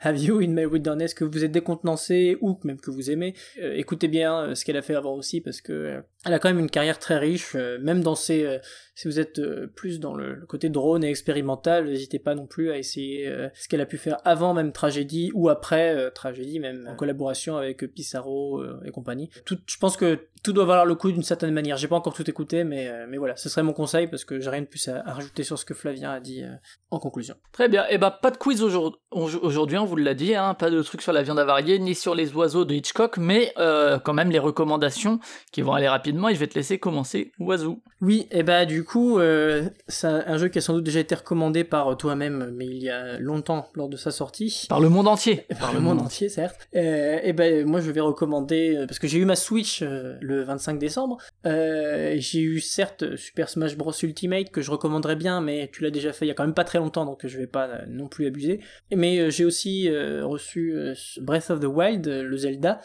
Have You in My Wilderness, que vous êtes décontenancé ou même que vous aimez, euh, écoutez bien euh, ce qu'elle a fait avant aussi parce que euh, elle a quand même une carrière très riche, même dans ses si vous êtes plus dans le, côté drone et expérimental, n'hésitez pas non plus à essayer ce qu'elle a pu faire avant même Tragédie ou après Tragédie, même en collaboration avec Pissarro et compagnie. Tout, je pense que tout doit valoir le coup d'une certaine manière. J'ai pas encore tout écouté, mais, mais voilà, ce serait mon conseil parce que j'ai rien de plus à, à, rajouter sur ce que Flavien a dit en conclusion. Très bien, et eh bah pas de quiz aujourd'hui, aujourd'hui on vous l'a dit, hein, pas de trucs sur la viande avariée ni sur les oiseaux de Hitchcock, mais euh, quand même les recommandations qui vont aller rapidement et je vais te laisser commencer, oiseau. Oui, et bah du coup, euh, c'est un jeu qui a sans doute déjà été recommandé par toi-même, mais il y a longtemps lors de sa sortie. Par le monde entier. [LAUGHS] Par, par le monde, monde entier, certes. Euh, et ben moi je vais recommander, euh, parce que j'ai eu ma Switch euh, le 25 décembre, euh, j'ai eu certes Super Smash Bros Ultimate que je recommanderais bien, mais tu l'as déjà fait il y a quand même pas très longtemps, donc je vais pas non plus abuser. Mais j'ai aussi reçu Breath of the Wild, le Zelda,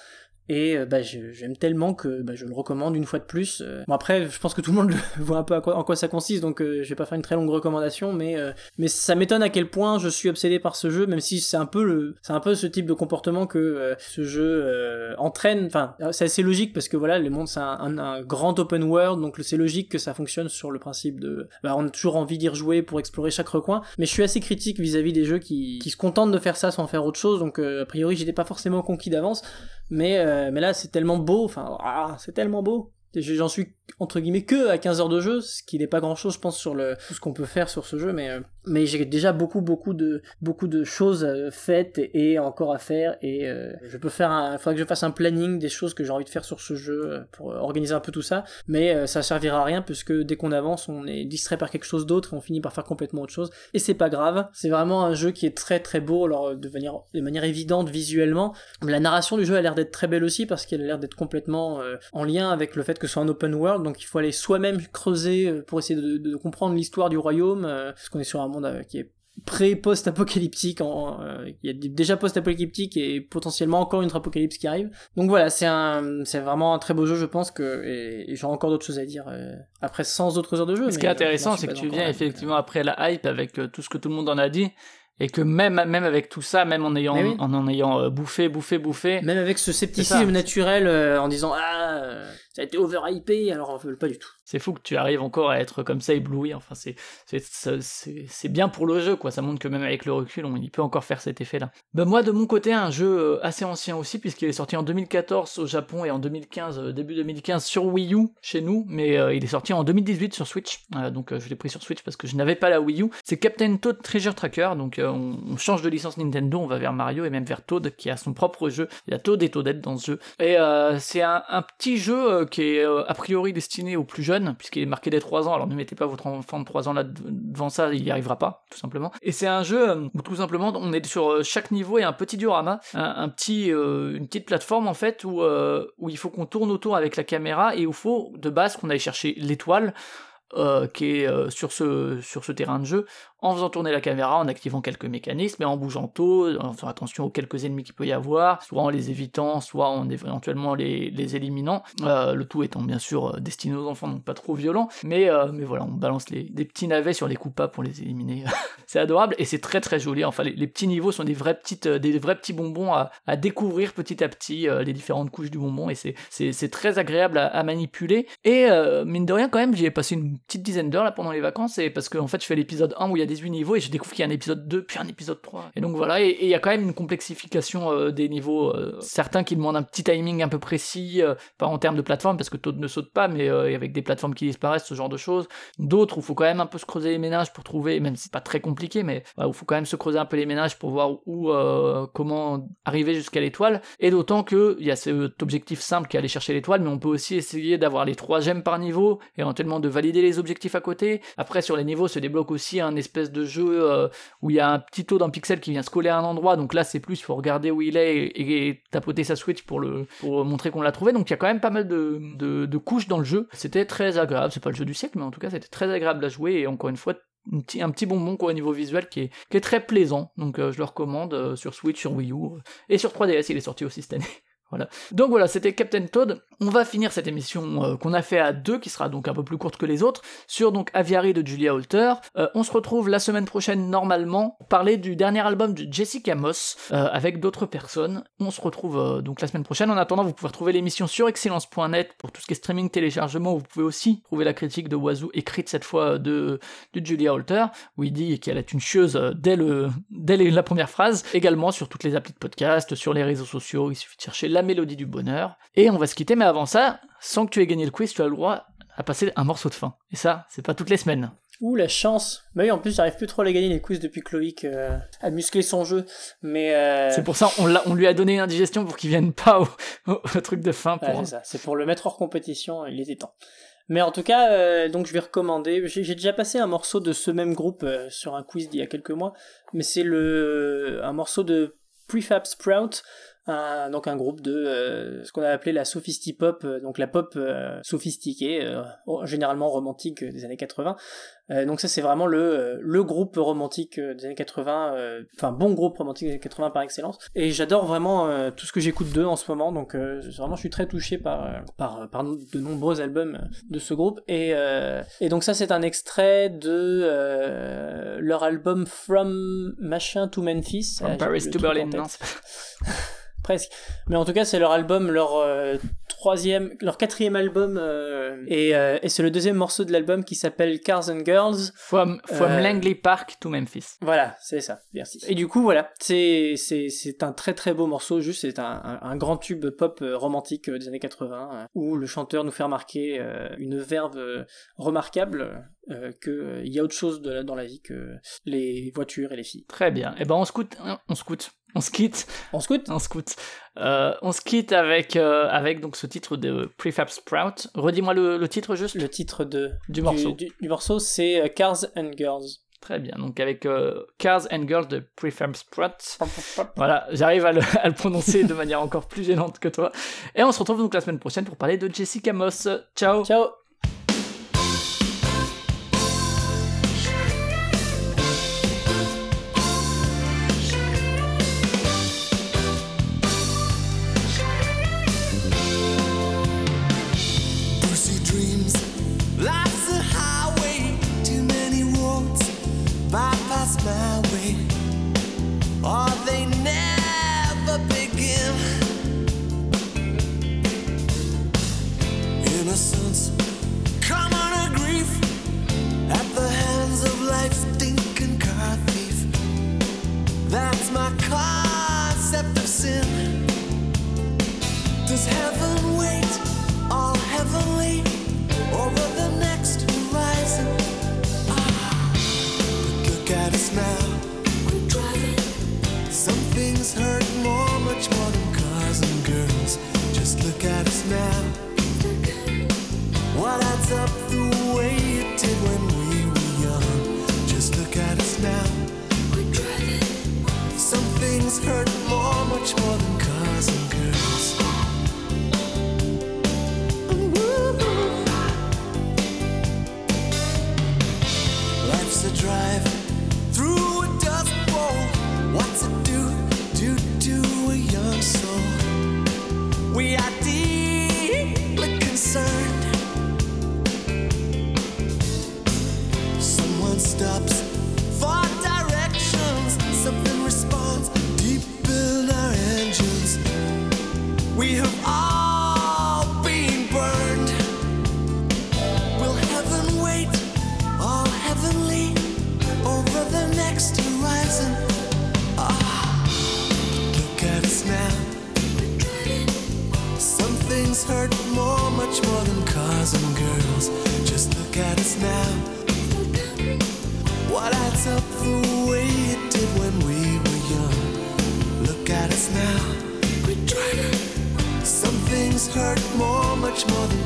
et bah, j'aime tellement que bah, je le recommande une fois de plus. Bon après, je pense que tout le monde [LAUGHS] voit un peu quoi, en quoi ça consiste, donc euh, je vais pas faire une très longue recommandation, mais euh, mais ça m'étonne à quel point je suis obsédé par ce jeu, même si c'est un peu le c'est un peu ce type de comportement que euh, ce jeu entraîne. Enfin, c'est assez logique parce que voilà, le monde c'est un, un, un, grand open world, donc c'est logique que ça fonctionne sur le principe de bah, on a toujours envie d'y rejouer pour explorer chaque recoin. Mais je suis assez critique vis-à-vis -vis des jeux qui qui se contentent de faire ça sans faire autre chose, donc a priori j'étais pas forcément conquis d'avance, mais mais là c'est tellement beau, enfin ah, c'est tellement beau. J'en suis entre guillemets que à 15 heures de jeu, ce qui n'est pas grand chose je pense sur le tout ce qu'on peut faire sur ce jeu, mais euh, mais j'ai déjà beaucoup beaucoup de beaucoup de choses euh, faites et, encore à faire et euh, je peux faire un, faudrait que je fasse un planning des choses que j'ai envie de faire sur ce jeu pour organiser un peu tout ça, mais euh, ça servira à rien puisque dès qu'on avance on est distrait par quelque chose d'autre et on finit par faire complètement autre chose et c'est pas grave, c'est vraiment un jeu qui est très très beau alors de manière de manière évidente visuellement, la narration du jeu a l'air d'être très belle aussi parce qu'elle a l'air d'être complètement en lien avec le fait que ce soit un open world donc il faut aller soi-même creuser pour essayer de, de comprendre l'histoire du royaume, euh, parce qu'on est sur un monde euh, qui est pré-post-apocalyptique, euh, il y a déjà post-apocalyptique et potentiellement encore une apocalypse qui arrive. Donc voilà, c'est un, c'est vraiment un très beau jeu, je pense que, et, et j'aurai encore d'autres choses à dire euh, après 100 autres heures de jeu. Ce qui est intéressant, c'est que tu viens effectivement après la hype avec euh, tout ce que tout le monde en a dit et que même même avec tout ça même en ayant oui. en, en ayant euh, bouffé bouffé bouffé même avec ce scepticisme naturel euh, en disant ah euh, ça a été overhypé alors pas du tout. C'est fou que tu arrives encore à être comme ça ébloui. Enfin c'est c'est c'est bien pour le jeu quoi. Ça montre que même avec le recul on il peut encore faire cet effet là ben moi de mon côté un jeu assez ancien aussi puisqu'il est sorti en 2014 au Japon et en 2015 début 2015 sur Wii U chez nous. Mais il est sorti en 2018 sur Switch. Donc je l'ai pris sur Switch parce que je n'avais pas la Wii U. C'est Captain Toad Treasure Tracker. Donc qu'on on change de licence Nintendo, on va vers Mario et même vers Toad qui a son propre jeu. Il y a Toad et Toadette dans ce jeu. Et euh, c'est un, petit jeu euh, qui est euh, a priori destiné aux plus jeunes, puisqu'il est marqué dès 3 ans, alors ne mettez pas votre enfant de 3 ans là devant ça, il n'y arrivera pas, tout simplement. Et c'est un jeu euh, où tout simplement on est sur euh, chaque niveau et un petit diorama, un, petit, euh, une petite plateforme en fait où, euh, où il faut qu'on tourne autour avec la caméra et où faut de base qu'on aille chercher l'étoile euh, qui est euh, sur, ce, sur ce terrain de jeu, en faisant tourner la caméra, en activant quelques mécanismes et en bougeant tôt, en faisant attention aux quelques ennemis qu'il peut y avoir, soit en les évitant, soit en éventuellement les, éliminant. Euh, le tout étant bien sûr euh, destiné aux enfants, donc pas trop violent, mais, euh, mais voilà, on balance des petits navets sur les coupables pour les éliminer. [LAUGHS] c'est adorable et c'est très très joli. Enfin, les, petits niveaux sont des vrais, petites, des vrais petits bonbons à, découvrir petit à petit, les différentes couches du bonbon, et c'est très agréable à, manipuler. Et mine de rien, quand même, j'y ai passé une petite dizaine d'heures là pendant les vacances, et parce qu'en en fait, je fais l'épisode 1 où il y a 18 niveaux, et je découvre qu'il y a un épisode 2, puis un épisode 3. Et donc voilà, et il y a quand même une complexification euh, des niveaux, euh, certains qui demandent un petit timing un peu précis, euh, pas en termes de plateforme, parce que Toad ne saute pas, mais avec des plateformes qui disparaissent, ce genre de choses. D'autres où il faut quand même un peu se creuser les ménages pour trouver, même si c'est pas très compliqué, mais bah, où il faut quand même se creuser un peu les ménages pour voir où, comment arriver jusqu'à l'étoile. Et d'autant que il y a cet objectif simple qui est aller chercher l'étoile, mais on peut aussi essayer d'avoir les 3 gemmes par niveau, éventuellement de valider les objectifs à côté. Après, sur les niveaux, se débloque aussi un espèce de jeu euh, où il y a un petit taux d'un pixel qui vient se coller à un endroit, donc là c'est plus, il faut regarder où il est et, tapoter sa Switch pour, le, pour montrer qu'on l'a trouvé, donc il y a quand même pas mal de, couches dans le jeu. C'était très agréable, c'est pas le jeu du siècle, mais en tout cas c'était très agréable à jouer, et encore une fois, un petit, un petit bonbon au niveau visuel qui est, qui est très plaisant, donc euh, je le recommande euh, sur Switch, sur Wii U, et sur 3DS, il est sorti aussi cette année. Voilà. Donc voilà, c'était Captain Toad. On va finir cette émission euh, qu'on a fait à deux, qui sera donc un peu plus courte que les autres, sur donc Aviary de Julia Holter. Euh, on se retrouve la semaine prochaine normalement pour parler du dernier album de Jessica Moss euh, avec d'autres personnes. On se retrouve donc la semaine prochaine. En attendant, vous pouvez retrouver l'émission sur excellence.net pour tout ce qui est streaming, téléchargement. Vous pouvez aussi trouver la critique de Wazoo écrite cette fois de, Julia Holter, où il dit qu'elle est une chieuse dès, le, dès la première phrase. Également sur toutes les applis de podcast, sur les réseaux sociaux. Il suffit de chercher la mélodie du bonheur. Et on va se quitter, mais avant ça, sans que tu aies gagné le quiz, tu as le droit à passer un morceau de fin. Et ça, c'est pas toutes les semaines. Ouh, la chance Bah oui, en plus, j'arrive plus trop à les gagner les quiz depuis que Loïc euh, a musclé son jeu. Mais euh... C'est pour ça on, on lui a donné une indigestion pour qu'il vienne pas au, [LAUGHS] au, au, truc de fin. Pour... Ouais, c'est ça, c'est pour le mettre hors compétition, il était temps. Mais en tout cas, euh, donc je vais recommander. J'ai déjà passé un morceau de ce même groupe euh, sur un quiz d'il y a quelques mois, mais c'est le un morceau de Prefab Sprout un, donc un groupe de euh, ce qu'on a appelé la sophisti-pop, euh, donc la pop euh, sophistiquée, généralement romantique des années 80. donc ça c'est vraiment le, le groupe romantique des années 80, enfin bon groupe romantique des années 80 par excellence. Et j'adore vraiment tout ce que j'écoute d'eux en ce moment, donc vraiment je suis très touché par, par, par de nombreux albums de ce groupe. Et, et donc ça c'est un extrait de leur album From Machin to Memphis. From Paris to Berlin, non [LAUGHS] presque. Mais en tout cas, c'est leur album, leur euh, troisième, leur quatrième album, euh, et, euh, et c'est le deuxième morceau de l'album qui s'appelle Cars and Girls. From, from Langley Park to Memphis. Voilà, c'est ça, merci. Et du coup, voilà, c'est, un très très beau morceau, juste c'est un, un, un, grand tube pop romantique des années 80, où le chanteur nous fait remarquer une verve remarquable, euh, qu'il y a autre chose de dans la vie que les voitures et les filles. Très bien. Et eh ben on se quitte, on se on se quitte, on se quitte, on se quitte. Euh, on se quitte avec euh, avec donc ce titre de Prefab Sprout. Redis-moi le, le, titre juste. Le titre de du morceau. Du, du, du morceau c'est Cars and Girls. Très bien, donc avec euh, Cars and Girls de Prefab Sprout. voilà, j'arrive à, à le, prononcer de [LAUGHS] manière encore plus gênante que toi. Et on se retrouve donc la semaine prochaine pour parler de Jessica Moss. Ciao Ciao hurt more, much more than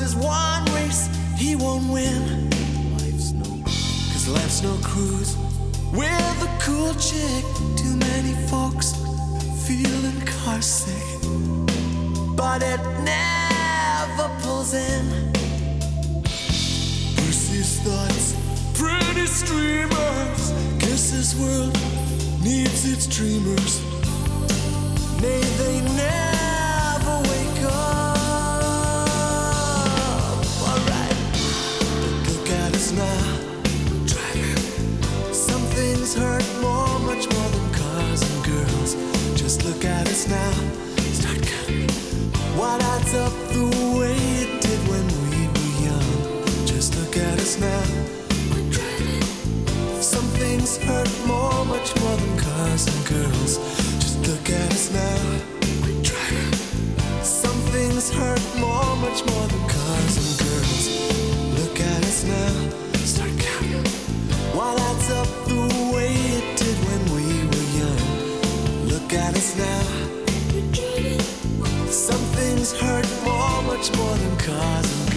this is one race he won't win. Life's no, cause life's no cruise. With a cool chick, too many folks feeling car sick. But it never pulls in. Bruce's thoughts, pretty streamers. Guess this world needs its dreamers. May they never up the way it did when we were young? Just look at us now. Some things hurt more, much more than cars and girls. Just look at us now. Some things hurt more, much more than cars and girls. Look at us now. Start counting. What adds up the way it did when we were young? Look at us now. Hurt more, much more than cars